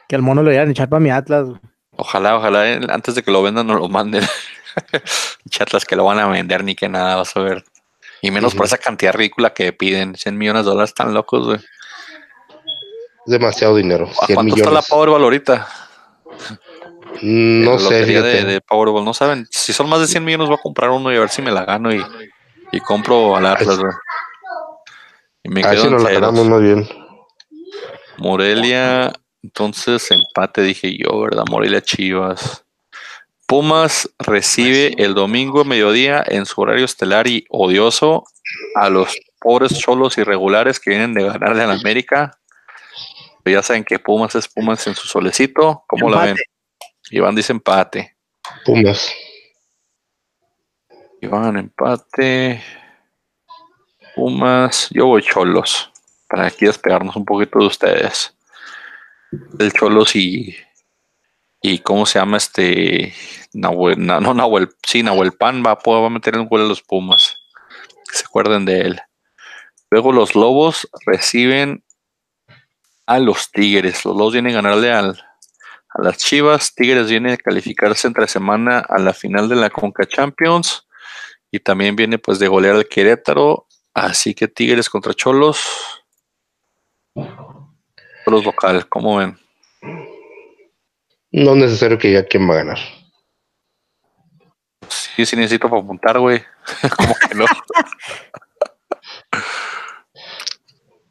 Que el mono lo iban a echar para mi Atlas. güey. Ojalá, ojalá eh, antes de que lo vendan no lo manden. [LAUGHS] Chatlas que lo van a vender ni que nada, vas a ver. Y menos por esa cantidad ridícula que piden. 100 millones de dólares tan locos, güey. Es demasiado dinero. ¿A 100 cuánto está la. Powerball ahorita? Mm, La No sé, lotería de, fíjate. de Powerball, no saben. Si son más de 100 millones, voy a comprar uno y a ver si me la gano y, y compro al Atlas, güey. Y me A quedo en la ceros. muy bien. Morelia, entonces empate, dije yo, ¿verdad? Morelia Chivas. Pumas recibe el domingo a mediodía en su horario estelar y odioso a los pobres cholos irregulares que vienen de ganarle al América. Pero ya saben que Pumas es Pumas en su solecito. ¿Cómo la ven? Iván dice empate. Pumas. Iván, empate. Pumas. Yo voy Cholos. Para aquí despegarnos un poquito de ustedes. El Cholos y. ¿Y cómo se llama este? Nahuel, na- no, Nahuel. Sí, Nahuel Pan va, a meter un gol a los Pumas. Se acuerden de él. Luego los Lobos reciben a los Tigres. Los Lobos vienen a ganarle al, a las Chivas. Tigres viene a calificarse entre semana a la final de la Conca Champions. Y también viene pues de golear al Querétaro. Así que Tigres contra Cholos. Cholos local, ¿cómo ven? No es necesario que diga quién va a ganar. Sí, sí necesito para apuntar, güey. [LAUGHS] ¿Cómo que no?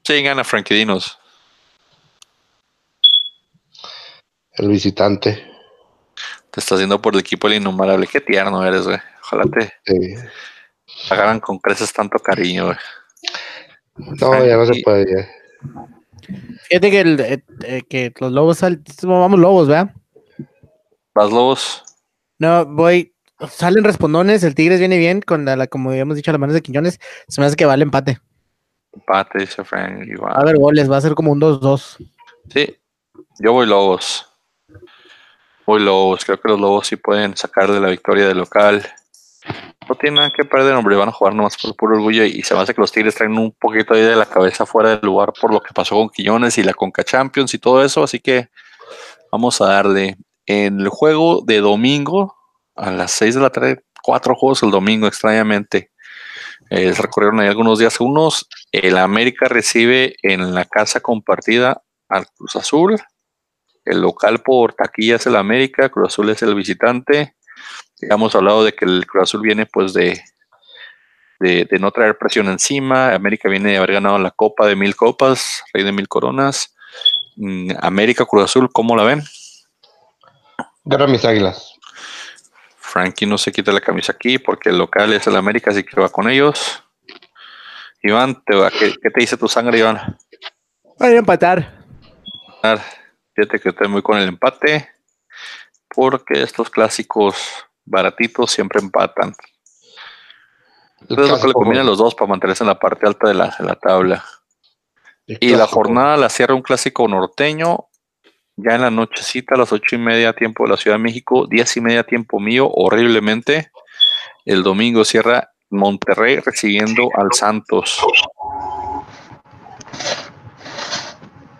sí, gana Frankie Dinos. El visitante. Te está haciendo por el equipo el innumerable. Qué tierno eres, güey. Ojalá te Sí. Agarran con creces tanto cariño, güey. No, ya no se puede. ya. Fíjate que, el, eh, eh, que los lobos sal- vamos lobos, ¿verdad? Vas lobos. No, voy. Salen respondones, el Tigres viene bien con la, la- como habíamos dicho, las manos de Quiñones. Se me hace que va el empate. Empate, dice Frank. Iván. A ver, goles, va a ser como un 2-2. Sí, yo voy Lobos. Voy Lobos. Creo que los Lobos sí pueden sacar de la victoria del local. No tienen nada que perder, hombre. Van a jugar nomás por puro orgullo. Y se me hace que los Tigres traen un poquito ahí de la cabeza fuera del lugar por lo que pasó con Quillones y la Conca Champions y todo eso. Así que vamos a darle. En el juego de domingo, a las 6 de la tarde, cuatro juegos el domingo, extrañamente. Eh, recorrieron ahí algunos días unos. El América recibe en la casa compartida al Cruz Azul. El local por taquilla es el América, Cruz Azul es el visitante. Ya hemos hablado de que el Cruz Azul viene pues de, de, de no traer presión encima. América viene de haber ganado la Copa de Mil Copas, Rey de Mil Coronas. Mm, América, Cruz Azul, ¿cómo la ven? Gana mis águilas. Frankie no se quita la camisa aquí porque el local es el América, así que va con ellos. Iván, te va- ¿qué, qué te dice tu sangre, Iván? Voy a empatar. Fíjate que estoy muy con el empate porque estos clásicos baratitos siempre empatan. Entonces lo que le conviene a los dos para mantenerse en la parte alta de la, de la tabla. Y la jornada la cierra un clásico norteño. Ya en la nochecita, a las ocho y media tiempo de la Ciudad de México, diez y media tiempo mío, horriblemente. El domingo cierra Monterrey recibiendo al Santos.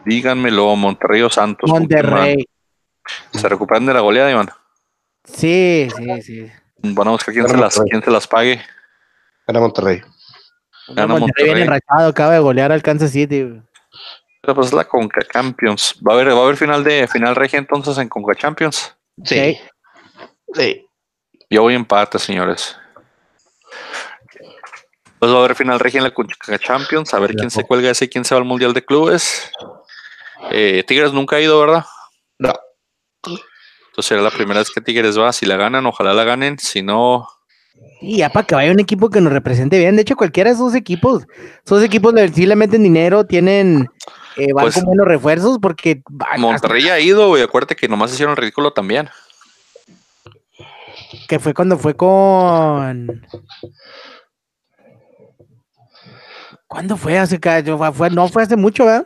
Díganmelo, Monterrey o Santos. Monterrey. ¿Se recuperan de la goleada, Iván? Sí, sí, sí. Van a buscar quién se las, quién se las pague. Gana Monterrey. Gana Monterrey, Monterrey. viene enrachado, acaba de golear al Kansas City. güey. Pero pues es la Conca Champions. ¿Va a haber, va a haber final de final regia entonces en Conca Champions? Sí. Sí. Yo voy empate, señores. Pues va a haber final regia en la Conca Champions. A ver quién se cuelga ese y quién se va al Mundial de Clubes. Eh, Tigres nunca ha ido, ¿verdad? No. Entonces será la primera vez que Tigres va. Si la ganan, ojalá la ganen. Si no, Y ya para que vaya un equipo que nos represente bien. De hecho, cualquiera de esos equipos, esos equipos sí le meten dinero, tienen, eh, van Pues, con buenos refuerzos porque Monterrey ya ha ido, güey. Acuérdate que nomás hicieron ridículo también. hasta- que fue cuando fue con. ¿Cuándo fue? Hace ca- fue, no fue hace mucho, ¿verdad?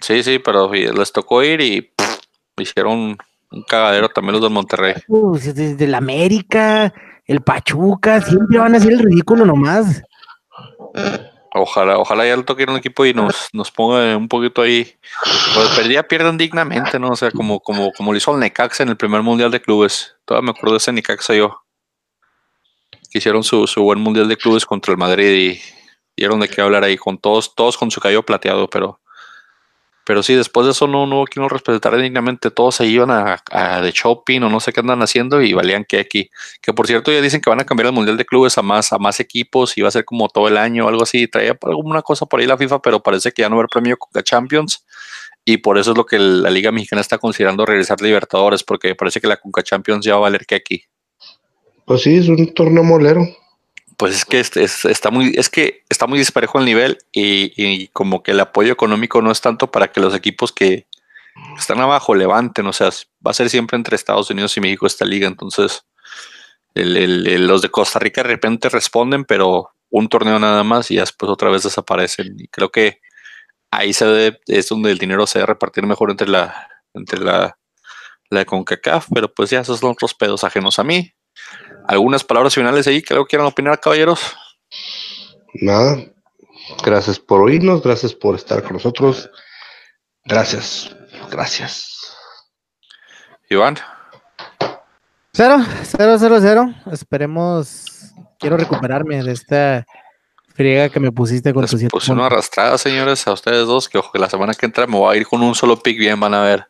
Sí, sí, pero les tocó ir y pff, hicieron un cagadero también los del Monterrey. Uh, desde el América, el Pachuca, siempre van a hacer el ridículo nomás. Ojalá, ojalá ya le toque ir a un equipo y nos, nos ponga un poquito ahí. Pues perdía, pierden dignamente, ¿no? O sea, como, como, como lo hizo el Necaxa en el primer mundial de clubes. Todavía me acuerdo de ese Necaxa yo. Que hicieron su, su buen mundial de clubes contra el Madrid y dieron de qué hablar ahí con todos, todos con su cabello plateado, pero. Pero sí, después de eso no, no hubo quien dignamente. Todos se iban a, a de shopping o no sé qué andan haciendo y valían que aquí. Que por cierto, ya dicen que van a cambiar el mundial de clubes a más, a más equipos y va a ser como todo el año o algo así. Traía alguna cosa por ahí la FIFA, pero parece que ya no va a haber premio Coca Champions. Y por eso es lo que la Liga Mexicana está considerando regresar Libertadores, porque parece que la Conca Champions ya va a valer que aquí. Pues sí, es un torneo molero. Pues es que es- es- está muy, es que está muy disparejo el nivel y, como que el apoyo económico no es tanto para que los equipos que están abajo levanten, o sea, va a ser siempre entre Estados Unidos y México esta liga, entonces los de Costa Rica de repente responden, pero un torneo nada más y después otra vez desaparecen. Y creo que ahí se debe, es donde el dinero se debe repartir mejor entre la, entre la, la CONCACAF, pero pues ya esos son otros pedos ajenos a mí. Algunas palabras finales ahí que algo quieran opinar, caballeros. Nada. Gracias por oírnos, gracias por estar con nosotros. Gracias. Gracias. Iván. Cero, cero, cero, cero. Esperemos. Quiero recuperarme de esta friega que me pusiste con Les tu siete puse una arrastrada, señores, a ustedes dos, que ojo, que la semana que entra me voy a ir con un solo pick bien, van a ver.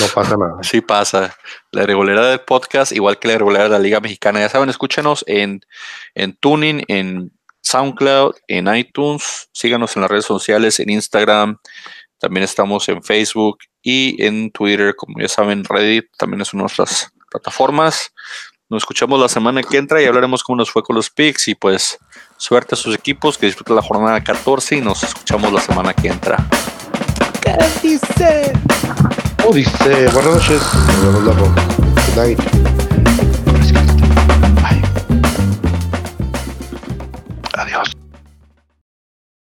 No pasa nada. [LAUGHS] Sí pasa. La irregularidad del podcast, igual que la irregularidad de la Liga Mexicana. Ya saben, escúchenos en, en Tuning, en SoundCloud, en iTunes. Síganos en las redes sociales, en Instagram. También estamos en Facebook y en Twitter. Como ya saben, Reddit también es una de nuestras plataformas. Nos escuchamos la semana que entra y hablaremos cómo nos fue con los picks. Y pues, suerte a sus equipos, que disfruten la jornada 14 y nos escuchamos la semana que entra. ¿Qué dice? ¿Cómo dice? Buenas noches. Adiós.